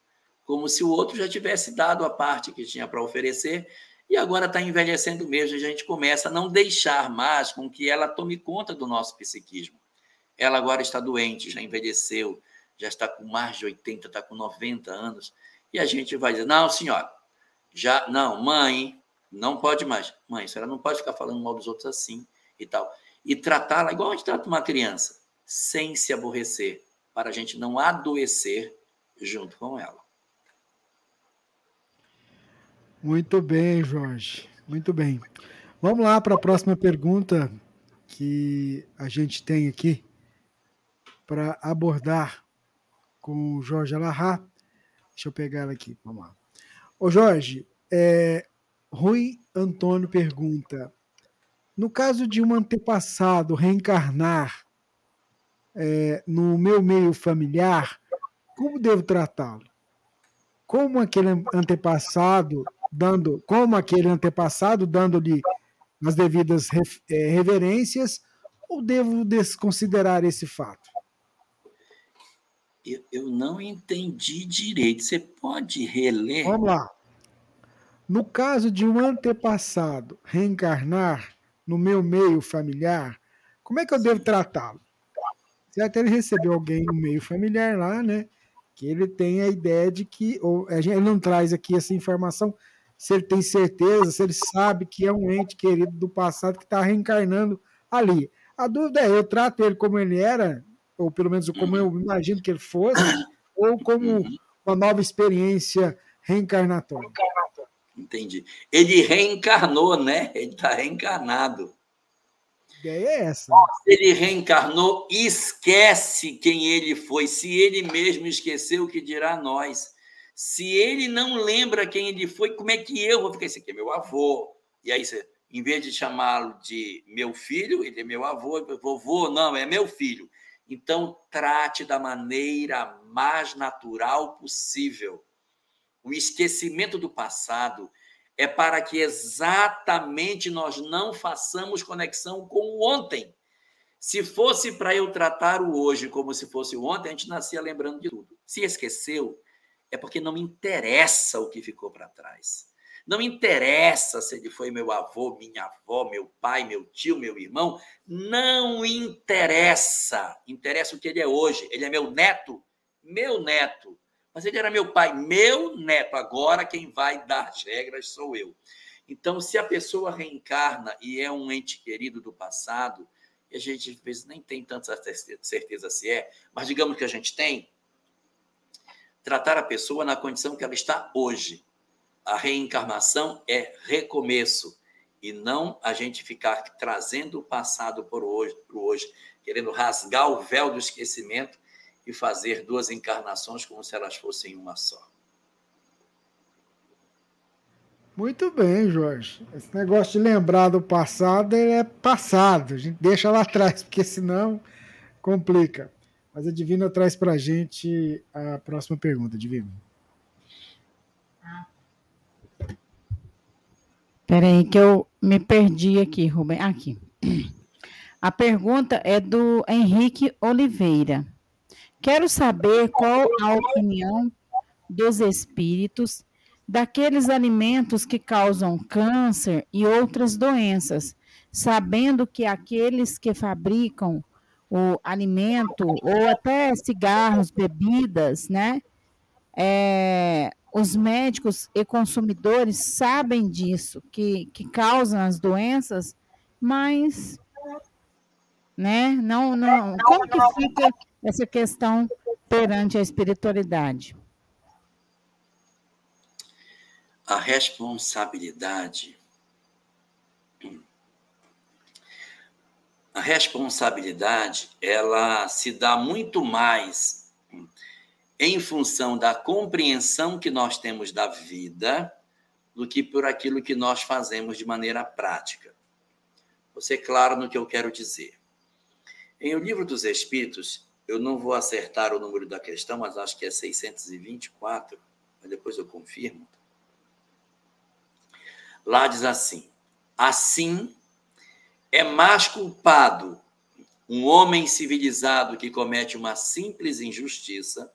como se o outro já tivesse dado a parte que tinha para oferecer e agora está envelhecendo mesmo. A gente começa a não deixar mais com que ela tome conta do nosso psiquismo. Ela agora está doente, já envelheceu, já está com mais de 80, está com 90 anos, e a gente vai dizer: não, senhora, já, não, mãe, não pode mais. Mãe, a senhora não pode ficar falando mal dos outros assim e tal. E tratá-la igual a gente trata uma criança, sem se aborrecer, para a gente não adoecer junto com ela. Muito bem, Jorge. Muito bem. Vamos lá para a próxima pergunta que a gente tem aqui para abordar com o Jorge Alahá. Deixa eu pegar ela aqui. Vamos lá. Ô Jorge, é, Rui Antônio pergunta: no caso de um antepassado reencarnar é, no meu meio familiar, como devo tratá-lo? Como aquele antepassado dando, como aquele antepassado dando-lhe as devidas é, reverências, ou devo desconsiderar esse fato? Eu, eu não entendi direito. Você pode reler? Vamos lá. No caso de um antepassado reencarnar no meu meio familiar, como é que eu devo tratá-lo? Certo? Ele recebeu alguém no meio familiar lá, né? Que ele tem a ideia de que, ou a gente, ele não traz aqui essa informação, se ele tem certeza, se ele sabe que é um ente querido do passado que está reencarnando ali. A dúvida é, eu trato ele como ele era, ou pelo menos como eu imagino que ele fosse, ou como uma nova experiência reencarnatória. Entendi. Ele reencarnou, né? Ele está reencarnado. A ideia é essa. Se ele reencarnou, esquece quem ele foi. Se ele mesmo esqueceu, o que dirá nós? Se ele não lembra quem ele foi, como é que eu vou ficar? Esse aqui é meu avô. E aí, você, em vez de chamá-lo de meu filho, ele é meu avô, vovô, não, é meu filho. Então, trate da maneira mais natural possível o esquecimento do passado é para que exatamente nós não façamos conexão com o ontem. Se fosse para eu tratar o hoje como se fosse o ontem, a gente nascia lembrando de tudo. Se esqueceu, é porque não me interessa o que ficou para trás. Não interessa se ele foi meu avô, minha avó, meu pai, meu tio, meu irmão. Não interessa. Interessa o que ele é hoje. Ele é meu neto, meu neto. Mas ele era meu pai, meu neto. Agora quem vai dar as regras sou eu. Então, se a pessoa reencarna e é um ente querido do passado, e a gente às vezes nem tem tanta certeza se é, mas digamos que a gente tem, tratar a pessoa na condição que ela está hoje. A reencarnação é recomeço e não a gente ficar trazendo o passado para hoje, para hoje, querendo rasgar o véu do esquecimento e fazer duas encarnações como se elas fossem uma só. Muito bem, Jorge. Esse negócio de lembrar do passado é passado. A gente deixa lá atrás, porque senão complica. Mas a Divina traz para a gente a próxima pergunta, Divina. Peraí, que eu me perdi aqui, Rubem. Aqui. A pergunta é do Henrique Oliveira. Quero saber qual a opinião dos espíritos daqueles alimentos que causam câncer e outras doenças, sabendo que aqueles que fabricam o alimento ou até cigarros, bebidas, né? É, os médicos e consumidores sabem disso, que, que causam as doenças, mas né? Não, não. Como que fica essa questão perante a espiritualidade? a responsabilidade. A responsabilidade, ela se dá muito mais em função da compreensão que nós temos da vida do que por aquilo que nós fazemos de maneira prática. Vou ser claro no que eu quero dizer. Em O Livro dos Espíritos, eu não vou acertar o número da questão, mas acho que é 624, mas depois eu confirmo. Lá diz assim: assim é mais culpado um homem civilizado que comete uma simples injustiça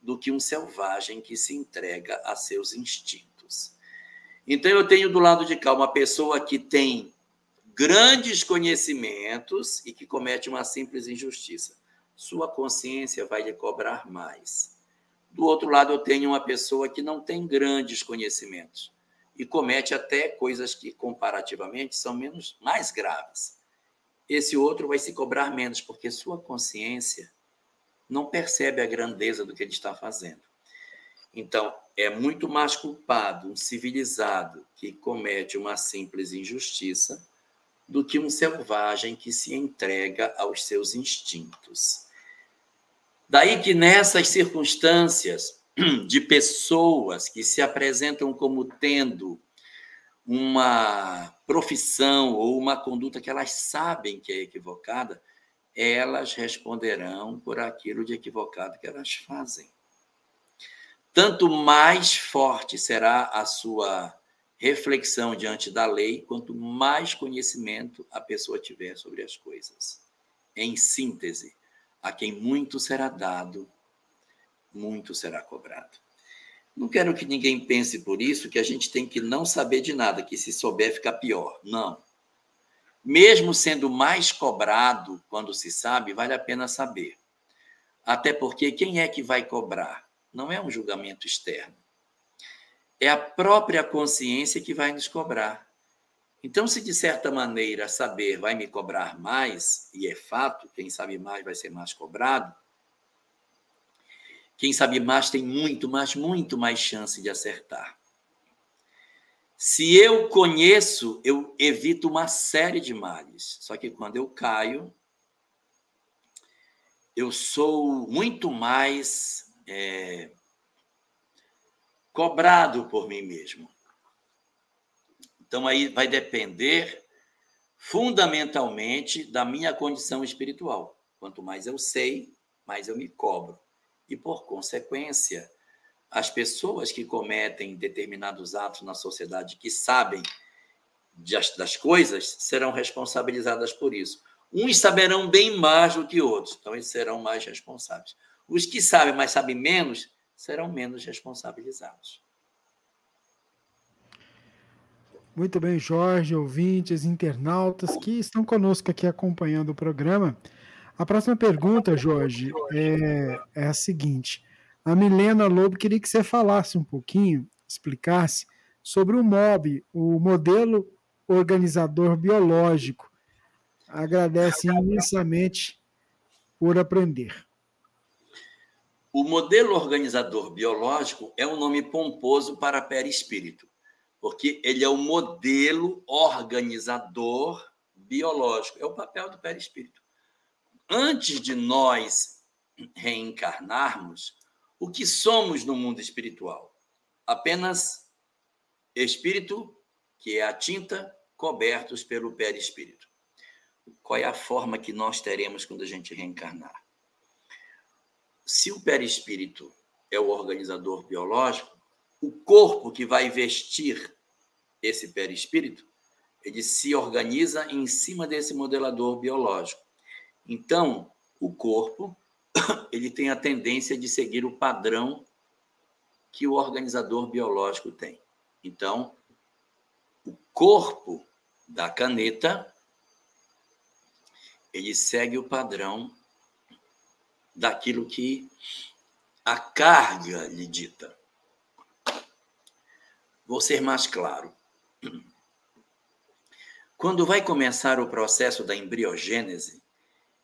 do que um selvagem que se entrega a seus instintos. Então eu tenho do lado de cá uma pessoa que tem grandes conhecimentos e que comete uma simples injustiça. Sua consciência vai lhe cobrar mais. Do outro lado, eu tenho uma pessoa que não tem grandes conhecimentos, e comete até coisas que comparativamente são menos mais graves. Esse outro vai se cobrar menos porque sua consciência não percebe a grandeza do que ele está fazendo. Então, é muito mais culpado um civilizado que comete uma simples injustiça do que um selvagem que se entrega aos seus instintos. Daí que nessas circunstâncias, de pessoas que se apresentam como tendo uma profissão ou uma conduta que elas sabem que é equivocada, elas responderão por aquilo de equivocado que elas fazem. Tanto mais forte será a sua reflexão diante da lei, quanto mais conhecimento a pessoa tiver sobre as coisas. Em síntese, a quem muito será dado, muito será cobrado. Não quero que ninguém pense por isso que a gente tem que não saber de nada, que se souber fica pior. Não. Mesmo sendo mais cobrado quando se sabe, vale a pena saber. Até porque quem é que vai cobrar? Não é um julgamento externo. É a própria consciência que vai nos cobrar. Então, se de certa maneira saber vai me cobrar mais, e é fato, quem sabe mais vai ser mais cobrado, quem sabe mais tem muito, mas muito mais chance de acertar. Se eu conheço, eu evito uma série de males. Só que quando eu caio, eu sou muito mais é, cobrado por mim mesmo. Então aí vai depender fundamentalmente da minha condição espiritual. Quanto mais eu sei, mais eu me cobro e, por consequência, as pessoas que cometem determinados atos na sociedade que sabem das coisas serão responsabilizadas por isso. Uns saberão bem mais do que outros, então eles serão mais responsáveis. Os que sabem, mas sabem menos, serão menos responsabilizados. Muito bem, Jorge, ouvintes, internautas que estão conosco aqui acompanhando o programa. A próxima pergunta, Jorge, é, é a seguinte. A Milena Lobo queria que você falasse um pouquinho, explicasse sobre o MOB, o modelo organizador biológico. Agradece imensamente por aprender. O modelo organizador biológico é um nome pomposo para perispírito, porque ele é o modelo organizador biológico, é o papel do perispírito antes de nós reencarnarmos, o que somos no mundo espiritual? Apenas espírito, que é a tinta, cobertos pelo perispírito. Qual é a forma que nós teremos quando a gente reencarnar? Se o perispírito é o organizador biológico, o corpo que vai vestir esse perispírito, ele se organiza em cima desse modelador biológico. Então, o corpo ele tem a tendência de seguir o padrão que o organizador biológico tem. Então, o corpo da caneta ele segue o padrão daquilo que a carga lhe dita. Vou ser mais claro. Quando vai começar o processo da embriogênese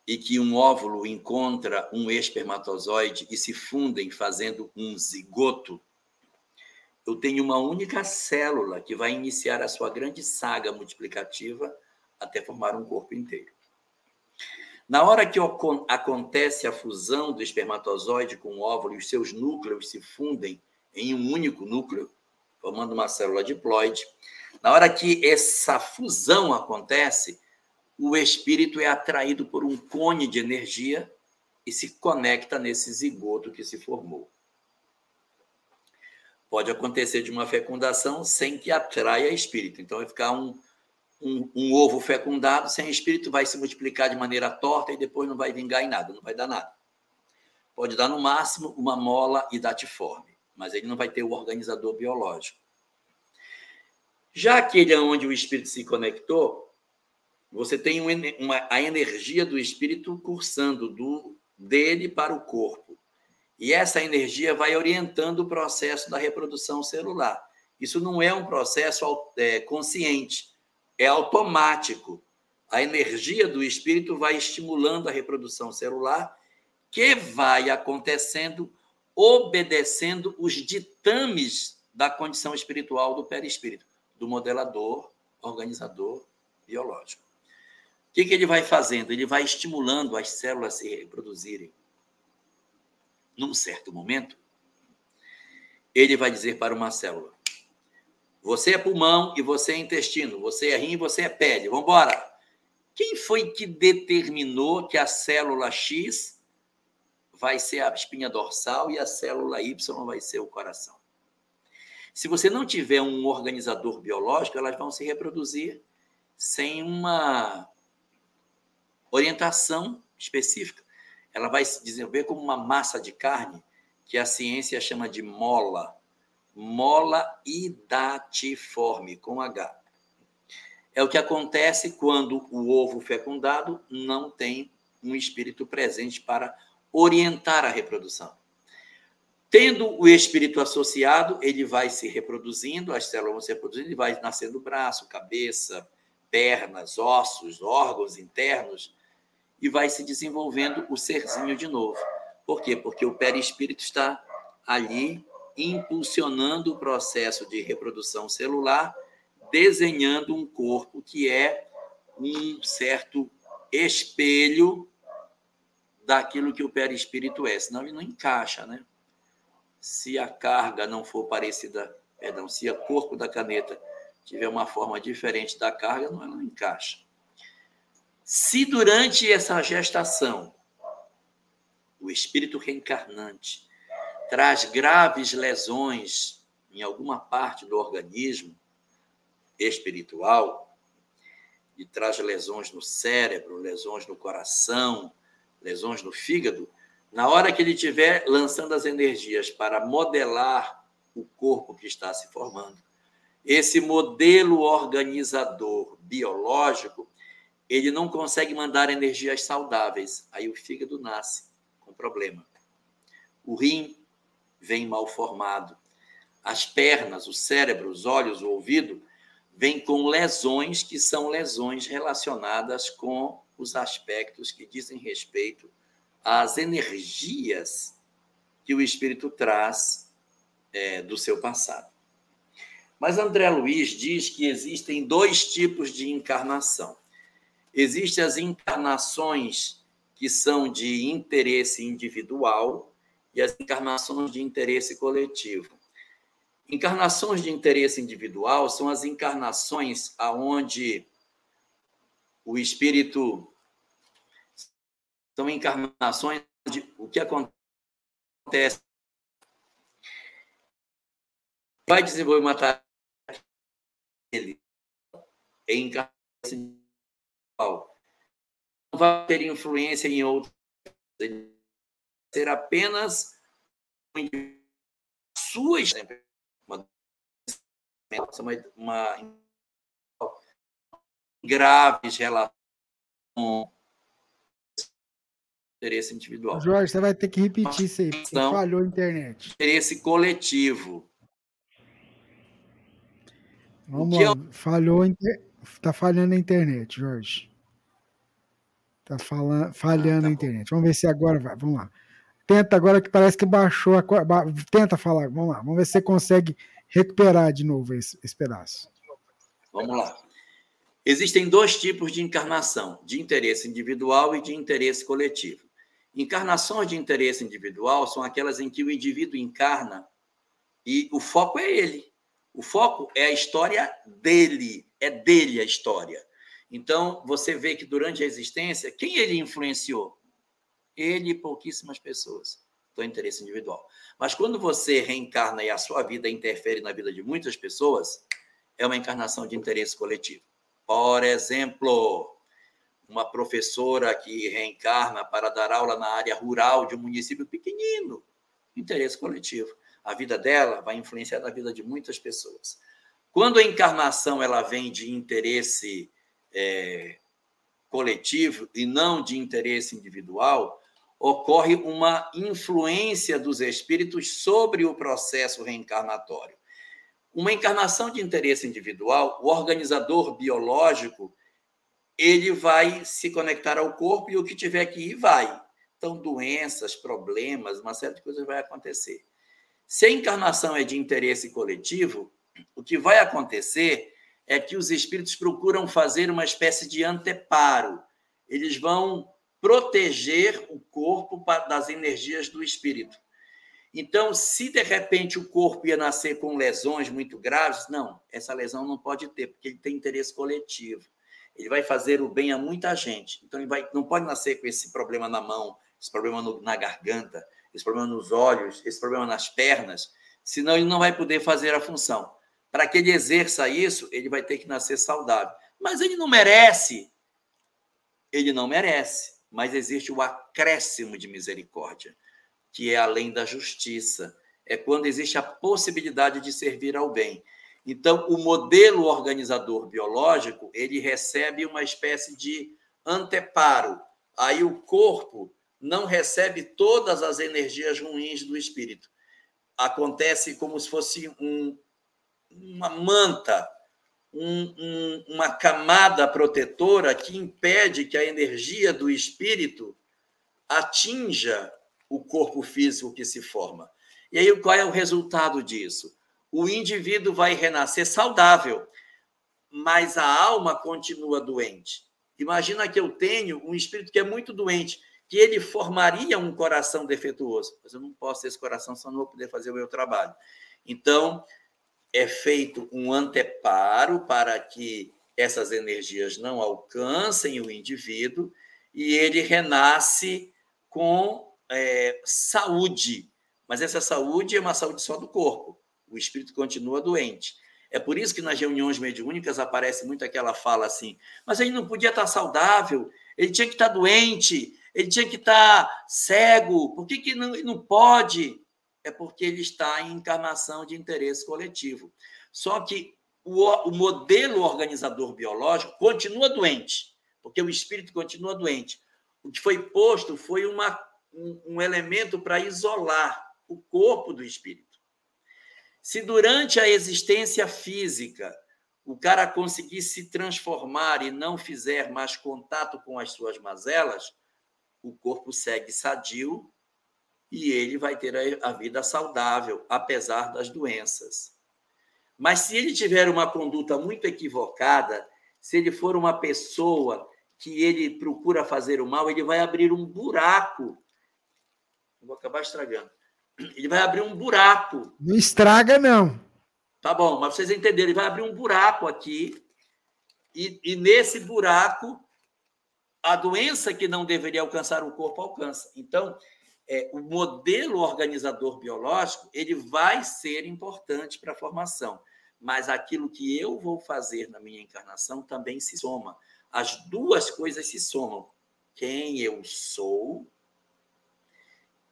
e que um óvulo encontra um espermatozoide e se fundem fazendo um zigoto, eu tenho uma única célula que vai iniciar a sua grande saga multiplicativa até formar um corpo inteiro. Na hora que acontece a fusão do espermatozoide com o óvulo e os seus núcleos se fundem em um único núcleo, formando uma célula diploide, na hora que essa fusão acontece, o espírito é atraído por um cone de energia e se conecta nesse zigoto que se formou. Pode acontecer de uma fecundação sem que atraia espírito. Então, vai ficar um, um, um, ovo fecundado sem espírito vai se multiplicar de maneira torta e depois não vai vingar em nada, não vai dar nada. Pode dar no máximo uma mola idatiforme, mas ele não vai ter o organizador biológico. Já aquele onde o espírito se conectou, você tem uma, a energia do espírito cursando do dele para o corpo. E essa energia vai orientando o processo da reprodução celular. Isso não é um processo é, consciente é automático. A energia do espírito vai estimulando a reprodução celular, que vai acontecendo obedecendo os ditames da condição espiritual do perispírito, do modelador, organizador biológico. Que, que ele vai fazendo? Ele vai estimulando as células a se reproduzirem. Num certo momento, ele vai dizer para uma célula: você é pulmão e você é intestino. Você é rim e você é pele. Vamos embora. Quem foi que determinou que a célula X vai ser a espinha dorsal e a célula Y vai ser o coração? Se você não tiver um organizador biológico, elas vão se reproduzir sem uma orientação específica. Ela vai se desenvolver como uma massa de carne que a ciência chama de mola mola idatiforme, com H. É o que acontece quando o ovo fecundado não tem um espírito presente para orientar a reprodução. Tendo o espírito associado, ele vai se reproduzindo, as células vão se reproduzindo, ele vai nascendo braço, cabeça, pernas, ossos, órgãos internos, e vai se desenvolvendo o serzinho de novo. Por quê? Porque o perispírito está ali impulsionando o processo de reprodução celular, desenhando um corpo que é um certo espelho daquilo que o perispírito é, senão ele não encaixa, né? Se a carga não for parecida, perdão, se o corpo da caneta tiver uma forma diferente da carga, não, ela não encaixa. Se durante essa gestação o espírito reencarnante traz graves lesões em alguma parte do organismo espiritual, e traz lesões no cérebro, lesões no coração, lesões no fígado, na hora que ele estiver lançando as energias para modelar o corpo que está se formando, esse modelo organizador biológico, ele não consegue mandar energias saudáveis. Aí o fígado nasce com problema. O rim vem mal formado. As pernas, o cérebro, os olhos, o ouvido, vêm com lesões que são lesões relacionadas com os aspectos que dizem respeito às energias que o espírito traz é, do seu passado. Mas André Luiz diz que existem dois tipos de encarnação. Existem as encarnações que são de interesse individual e as encarnações de interesse coletivo. Encarnações de interesse individual são as encarnações aonde o espírito são encarnações de o que acontece vai desenvolver uma tarefa em encarnação não vai ter influência em outros ser apenas suas uma, uma, graves relações com interesse individual. Jorge, você vai ter que repetir isso aí, porque falhou a internet. Interesse coletivo. Vamos lá, eu... falhou, está falhando a internet, Jorge. Está falhando ah, tá a internet. Vamos ver se agora vai. Vamos lá. Tenta agora que parece que baixou a. Tenta falar. Vamos lá. Vamos ver se você consegue recuperar de novo esse, esse pedaço. Vamos lá. Existem dois tipos de encarnação: de interesse individual e de interesse coletivo. Encarnações de interesse individual são aquelas em que o indivíduo encarna e o foco é ele. O foco é a história dele, é dele a história. Então, você vê que durante a existência, quem ele influenciou? Ele e pouquíssimas pessoas. Então, interesse individual. Mas quando você reencarna e a sua vida interfere na vida de muitas pessoas, é uma encarnação de interesse coletivo. Por exemplo, uma professora que reencarna para dar aula na área rural de um município pequenino, interesse coletivo. A vida dela vai influenciar na vida de muitas pessoas. Quando a encarnação ela vem de interesse é, coletivo e não de interesse individual, ocorre uma influência dos espíritos sobre o processo reencarnatório. Uma encarnação de interesse individual, o organizador biológico, ele vai se conectar ao corpo e o que tiver que ir vai. Então, doenças, problemas, uma série de coisas vai acontecer. Se a encarnação é de interesse coletivo, o que vai acontecer é que os espíritos procuram fazer uma espécie de anteparo. Eles vão proteger o corpo das energias do espírito. Então, se de repente o corpo ia nascer com lesões muito graves, não, essa lesão não pode ter, porque ele tem interesse coletivo. Ele vai fazer o bem a muita gente. Então, ele vai, não pode nascer com esse problema na mão, esse problema no, na garganta, esse problema nos olhos, esse problema nas pernas, senão ele não vai poder fazer a função. Para que ele exerça isso, ele vai ter que nascer saudável. Mas ele não merece. Ele não merece. Mas existe o acréscimo de misericórdia, que é além da justiça. É quando existe a possibilidade de servir ao bem. Então, o modelo organizador biológico, ele recebe uma espécie de anteparo. Aí o corpo não recebe todas as energias ruins do espírito. Acontece como se fosse um, uma manta, um, um, uma camada protetora que impede que a energia do espírito atinja o corpo físico que se forma. E aí, qual é o resultado disso? O indivíduo vai renascer saudável, mas a alma continua doente. Imagina que eu tenho um espírito que é muito doente, que ele formaria um coração defeituoso. Mas eu não posso ter esse coração, senão não vou poder fazer o meu trabalho. Então, é feito um anteparo para que essas energias não alcancem o indivíduo e ele renasce com é, saúde. Mas essa saúde é uma saúde só do corpo. O espírito continua doente. É por isso que nas reuniões mediúnicas aparece muito aquela fala assim: mas ele não podia estar saudável, ele tinha que estar doente, ele tinha que estar cego, por que, que não, não pode? É porque ele está em encarnação de interesse coletivo. Só que o, o modelo organizador biológico continua doente, porque o espírito continua doente. O que foi posto foi uma, um, um elemento para isolar o corpo do espírito. Se durante a existência física o cara conseguir se transformar e não fizer mais contato com as suas mazelas, o corpo segue sadio e ele vai ter a vida saudável, apesar das doenças. Mas se ele tiver uma conduta muito equivocada, se ele for uma pessoa que ele procura fazer o mal, ele vai abrir um buraco. Vou acabar estragando. Ele vai abrir um buraco. Não estraga, não. Tá bom, mas vocês entenderem, ele vai abrir um buraco aqui, e, e nesse buraco, a doença que não deveria alcançar o corpo alcança. Então, é, o modelo organizador biológico ele vai ser importante para a formação, mas aquilo que eu vou fazer na minha encarnação também se soma. As duas coisas se somam. Quem eu sou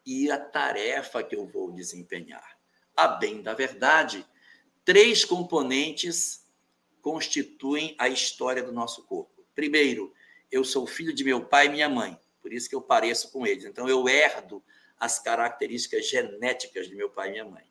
e a tarefa que eu vou desempenhar. A bem da verdade, três componentes constituem a história do nosso corpo. Primeiro, eu sou filho de meu pai e minha mãe, por isso que eu pareço com eles. Então, eu herdo as características genéticas de meu pai e minha mãe.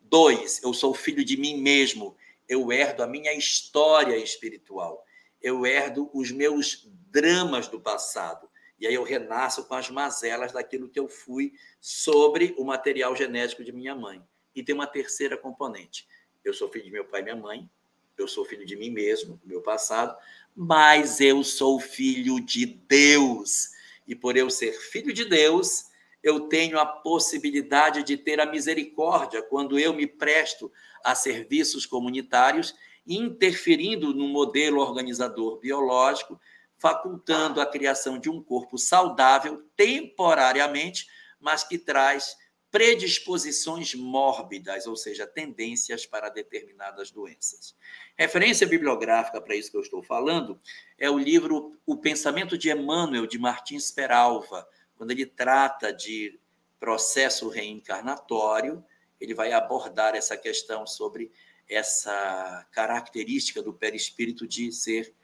Dois, eu sou filho de mim mesmo, eu herdo a minha história espiritual, eu herdo os meus dramas do passado. E aí eu renasço com as mazelas daquilo que eu fui sobre o material genético de minha mãe. E tem uma terceira componente. Eu sou filho de meu pai e minha mãe, eu sou filho de mim mesmo, do meu passado, mas eu sou filho de Deus. E por eu ser filho de Deus, eu tenho a possibilidade de ter a misericórdia quando eu me presto a serviços comunitários, interferindo no modelo organizador biológico, facultando a criação de um corpo saudável temporariamente, mas que traz predisposições mórbidas, ou seja, tendências para determinadas doenças. Referência bibliográfica para isso que eu estou falando é o livro O Pensamento de Emmanuel, de Martins Peralva. Quando ele trata de processo reencarnatório, ele vai abordar essa questão sobre essa característica do perispírito de ser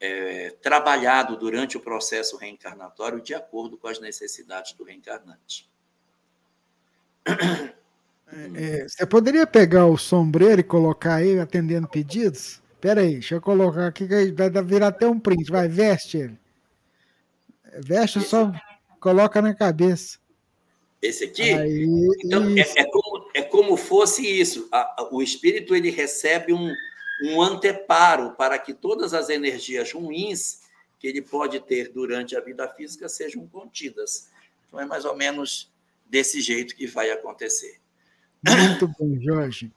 é, trabalhado durante o processo reencarnatório de acordo com as necessidades do reencarnante. É, é, você poderia pegar o sombreiro e colocar aí, atendendo pedidos? Espera aí, deixa eu colocar aqui, que vai virar até um print. Vai, veste ele. Veste só, coloca na cabeça. Esse aqui? Aí, então, é, é, como, é como fosse isso. o espírito ele recebe um, um anteparo para que todas as energias ruins que ele pode ter durante a vida física sejam contidas. Então, é mais ou menos desse jeito que vai acontecer. Muito bom, Jorge.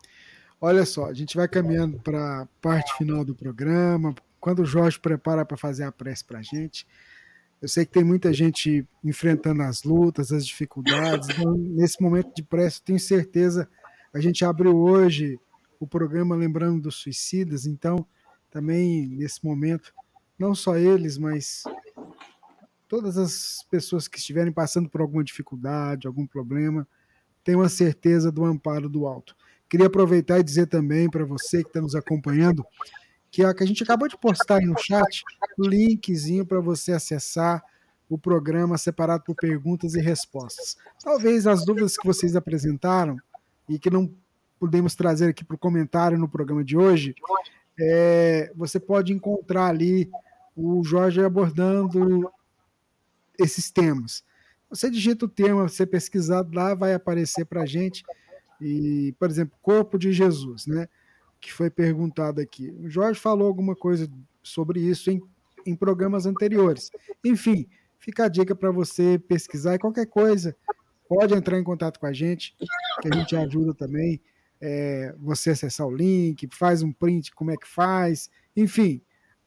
Olha só, a gente vai caminhando para a parte final do programa. Quando o Jorge prepara para fazer a prece para a gente, eu sei que tem muita gente enfrentando as lutas, as dificuldades. Então, nesse momento de prece, tenho certeza. A gente abriu hoje o programa lembrando dos suicidas, então também nesse momento, não só eles, mas todas as pessoas que estiverem passando por alguma dificuldade, algum problema, tenham a certeza do amparo do alto. Queria aproveitar e dizer também para você que está nos acompanhando que a, que a gente acabou de postar aí no chat o linkzinho para você acessar o programa separado por perguntas e respostas. Talvez as dúvidas que vocês apresentaram e que não podemos trazer aqui para o comentário no programa de hoje, é, você pode encontrar ali o Jorge abordando esses temas. Você digita o tema, você pesquisar lá, vai aparecer para a gente. E, por exemplo, corpo de Jesus, né? Que foi perguntado aqui. O Jorge falou alguma coisa sobre isso em, em programas anteriores. Enfim, fica a dica para você pesquisar e qualquer coisa, pode entrar em contato com a gente, que a gente ajuda também. É, você acessar o link, faz um print, como é que faz, enfim,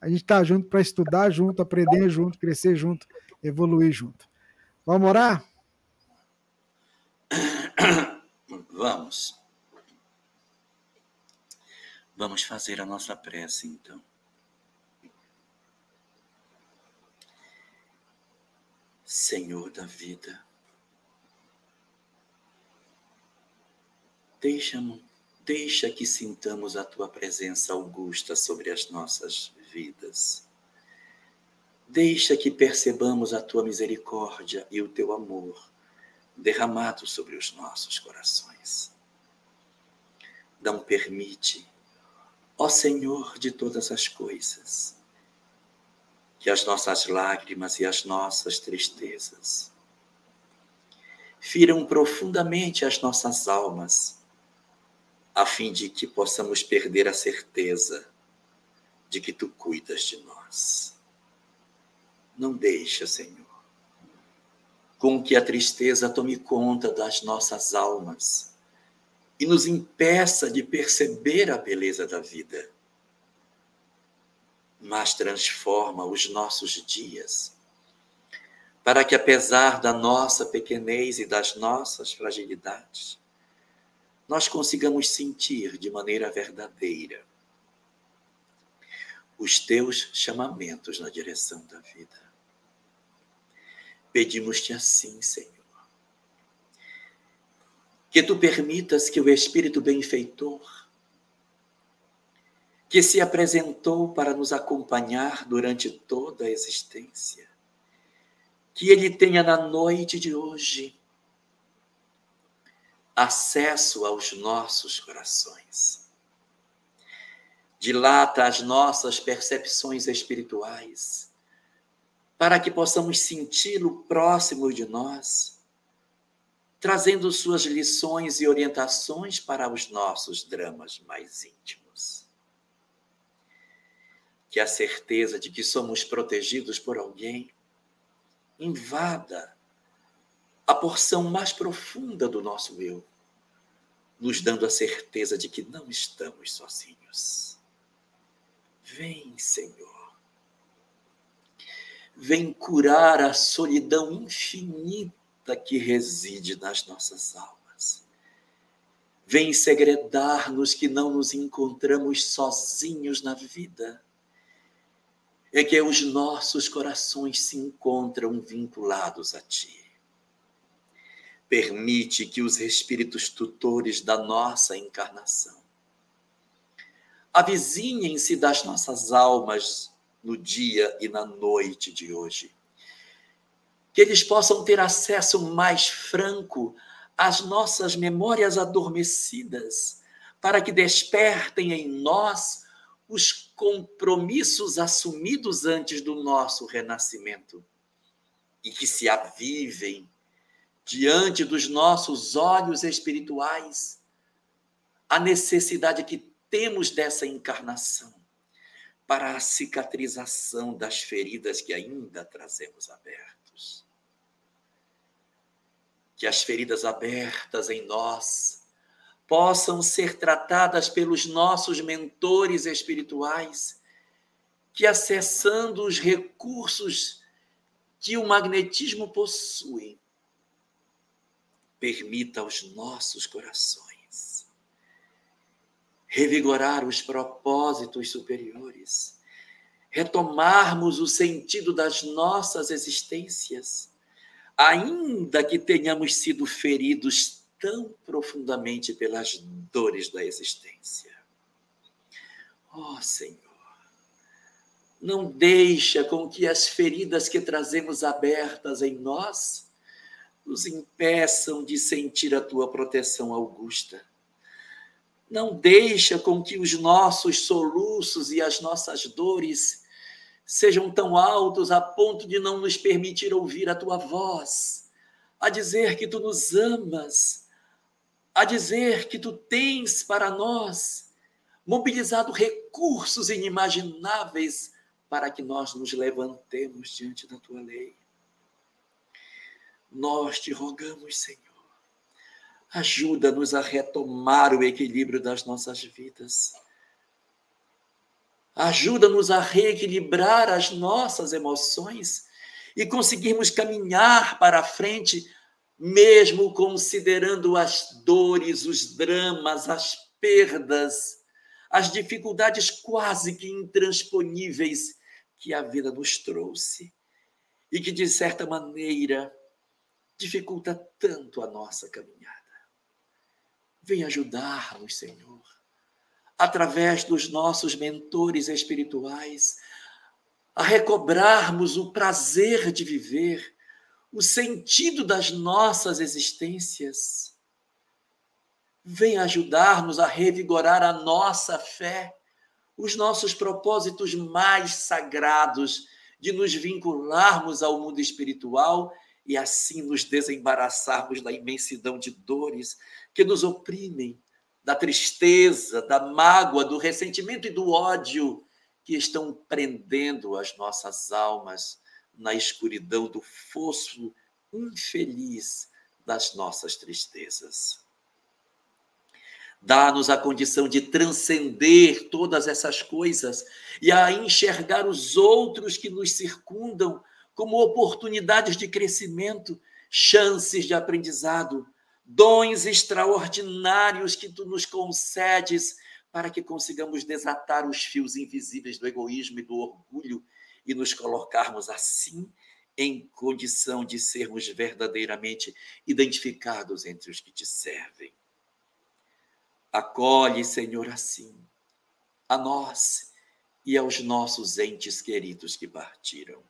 a gente está junto para estudar junto, aprender junto, crescer junto evoluir junto. Vamos orar? Vamos. Vamos fazer a nossa prece, então. Senhor da vida, deixa, deixa que sintamos a tua presença augusta sobre as nossas vidas Deixa que percebamos a tua misericórdia e o teu amor derramado sobre os nossos corações. Não permite, ó Senhor de todas as coisas, que as nossas lágrimas e as nossas tristezas firam profundamente as nossas almas, a fim de que possamos perder a certeza de que tu cuidas de nós. Não deixa, Senhor, com que a tristeza tome conta das nossas almas, e nos impeça de perceber a beleza da vida, mas transforma os nossos dias, para que, apesar da nossa pequenez e das nossas fragilidades, nós consigamos sentir de maneira verdadeira os teus chamamentos na direção da vida. Pedimos-te assim, Senhor, que tu permitas que o Espírito benfeitor, que se apresentou para nos acompanhar durante toda a existência, que ele tenha na noite de hoje acesso aos nossos corações. Dilata as nossas percepções espirituais, para que possamos senti-lo próximo de nós, trazendo suas lições e orientações para os nossos dramas mais íntimos. Que a certeza de que somos protegidos por alguém invada a porção mais profunda do nosso eu, nos dando a certeza de que não estamos sozinhos. Vem, Senhor. Vem curar a solidão infinita que reside nas nossas almas. Vem segredar-nos que não nos encontramos sozinhos na vida. É que os nossos corações se encontram vinculados a Ti permite que os espíritos tutores da nossa encarnação avizinhem-se das nossas almas no dia e na noite de hoje. Que eles possam ter acesso mais franco às nossas memórias adormecidas, para que despertem em nós os compromissos assumidos antes do nosso renascimento e que se avivem diante dos nossos olhos espirituais a necessidade que temos dessa encarnação para a cicatrização das feridas que ainda trazemos abertos. Que as feridas abertas em nós possam ser tratadas pelos nossos mentores espirituais, que acessando os recursos que o magnetismo possui, permita aos nossos corações revigorar os propósitos superiores, retomarmos o sentido das nossas existências, ainda que tenhamos sido feridos tão profundamente pelas dores da existência. Ó oh, Senhor, não deixa com que as feridas que trazemos abertas em nós nos impeçam de sentir a tua proteção augusta. Não deixa com que os nossos soluços e as nossas dores sejam tão altos a ponto de não nos permitir ouvir a tua voz, a dizer que tu nos amas, a dizer que tu tens para nós mobilizado recursos inimagináveis para que nós nos levantemos diante da tua lei. Nós te rogamos, Senhor, ajuda-nos a retomar o equilíbrio das nossas vidas. Ajuda-nos a reequilibrar as nossas emoções e conseguirmos caminhar para a frente, mesmo considerando as dores, os dramas, as perdas, as dificuldades quase que intransponíveis que a vida nos trouxe e que, de certa maneira, dificulta tanto a nossa caminhada. Vem ajudar-nos, Senhor, através dos nossos mentores espirituais, a recobrarmos o prazer de viver, o sentido das nossas existências. Vem ajudar-nos a revigorar a nossa fé, os nossos propósitos mais sagrados de nos vincularmos ao mundo espiritual e assim nos desembaraçarmos da imensidão de dores que nos oprimem, da tristeza, da mágoa, do ressentimento e do ódio que estão prendendo as nossas almas na escuridão do fosso infeliz das nossas tristezas. Dá-nos a condição de transcender todas essas coisas e a enxergar os outros que nos circundam como oportunidades de crescimento, chances de aprendizado, dons extraordinários que tu nos concedes para que consigamos desatar os fios invisíveis do egoísmo e do orgulho e nos colocarmos assim em condição de sermos verdadeiramente identificados entre os que te servem. Acolhe, Senhor, assim, a nós e aos nossos entes queridos que partiram.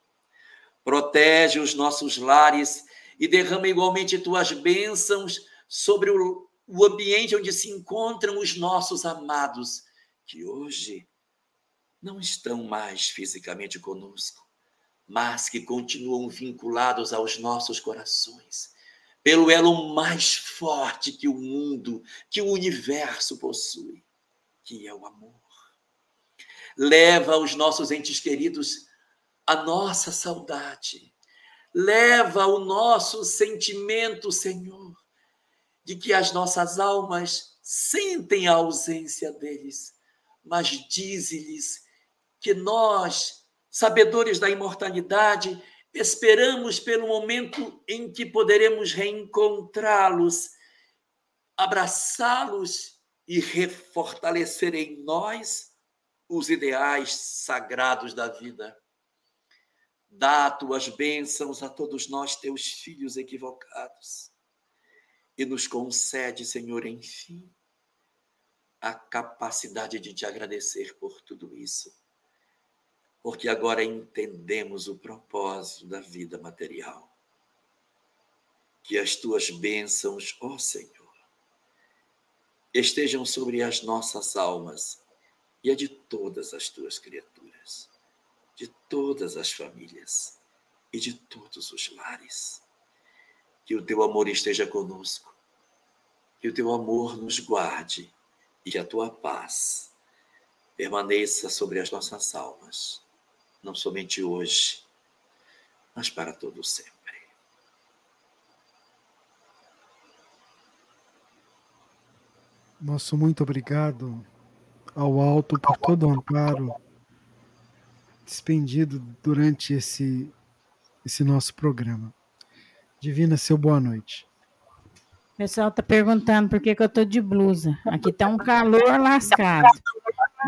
Protege os nossos lares e derrama igualmente tuas bênçãos sobre o, o ambiente onde se encontram os nossos amados, que hoje não estão mais fisicamente conosco, mas que continuam vinculados aos nossos corações pelo elo mais forte que o mundo, que o universo possui, que é o amor. Leva aos nossos entes queridos a nossa saudade. Leva o nosso sentimento, Senhor, de que as nossas almas sentem a ausência deles, mas dize-lhes que nós, sabedores da imortalidade, Esperamos pelo momento em que poderemos reencontrá-los, abraçá-los e refortalecer em nós os ideais sagrados da vida. Dá tuas bênçãos a todos nós, teus filhos equivocados, e nos concede, Senhor, enfim, a capacidade de te agradecer por tudo isso. Porque agora entendemos o propósito da vida material. Que as tuas bênçãos, ó Senhor, estejam sobre as nossas almas e a de todas as tuas criaturas, de todas as famílias e de todos os lares. Que o teu amor esteja conosco, que o teu amor nos guarde e a tua paz permaneça sobre as nossas almas não somente hoje, mas para todo sempre. Nosso muito obrigado ao alto por todo o amparo despendido durante esse esse nosso programa. Divina, seu boa noite. O pessoal está perguntando por que, que eu estou de blusa. Aqui está um calor lascado.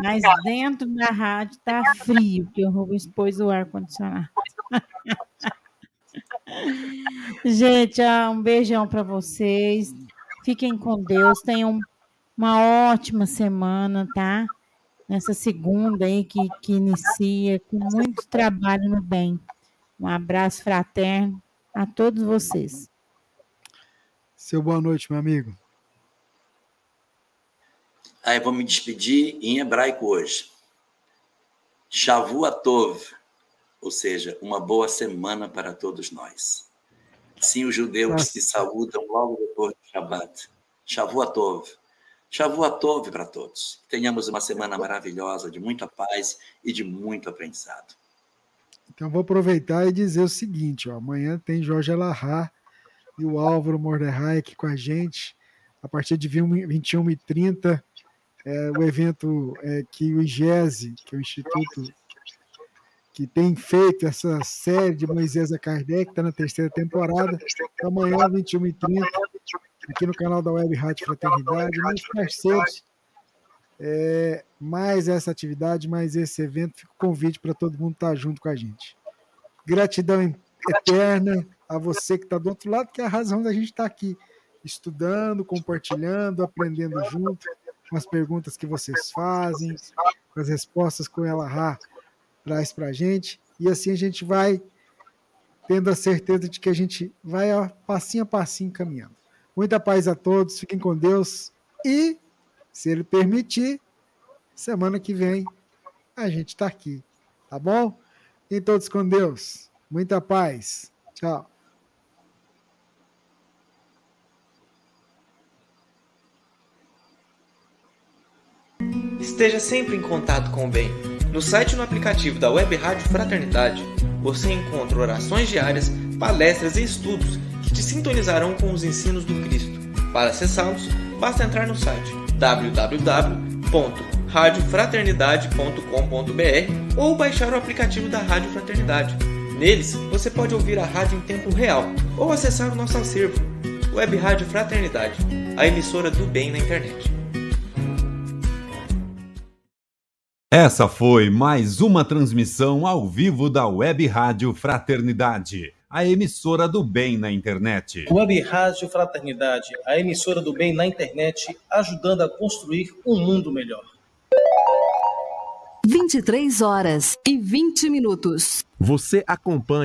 Mas dentro da rádio tá frio, porque o Rubens pôs o ar-condicionado. Gente, um beijão para vocês. Fiquem com Deus. Tenham uma ótima semana, tá? Nessa segunda aí que, que inicia, com muito trabalho no bem. Um abraço fraterno a todos vocês. Seu boa noite, meu amigo. Aí vou me despedir em hebraico hoje. Shavuatov, ou seja, uma boa semana para todos nós. Sim, os judeus se saúdam logo depois do Shabbat. Shavuatov. Shavuatov para todos. Tenhamos uma semana maravilhosa, de muita paz e de muito aprendizado. Então, vou aproveitar e dizer o seguinte: ó, amanhã tem Jorge Alahá e o Álvaro Mordecai aqui com a gente, a partir de 21h30 é, o evento é, que o IGESE, que é o Instituto que tem feito essa série de Moisés a Kardec, está na terceira temporada, amanhã, 21h30, aqui no canal da Web Rádio Fraternidade, meus parceiros, é, mais essa atividade, mais esse evento, fica convite para todo mundo estar tá junto com a gente. Gratidão eterna a você que está do outro lado, que é a razão da gente estar tá aqui, estudando, compartilhando, aprendendo junto com as perguntas que vocês fazem, com as respostas que o Elahá traz para a gente. E assim a gente vai tendo a certeza de que a gente vai a passinho a passinho caminhando. Muita paz a todos, fiquem com Deus e, se Ele permitir, semana que vem a gente está aqui, tá bom? E todos com Deus. Muita paz. Tchau. Esteja sempre em contato com o bem. No site e no aplicativo da Web Rádio Fraternidade, você encontra orações diárias, palestras e estudos que te sintonizarão com os ensinos do Cristo. Para acessá-los, basta entrar no site www.radiofraternidade.com.br ou baixar o aplicativo da Rádio Fraternidade. Neles, você pode ouvir a rádio em tempo real ou acessar o nosso acervo, Web Rádio Fraternidade, a emissora do bem na internet. Essa foi mais uma transmissão ao vivo da Web Rádio Fraternidade, a emissora do bem na internet. Web Rádio Fraternidade, a emissora do bem na internet, ajudando a construir um mundo melhor. 23 horas e 20 minutos. Você acompanha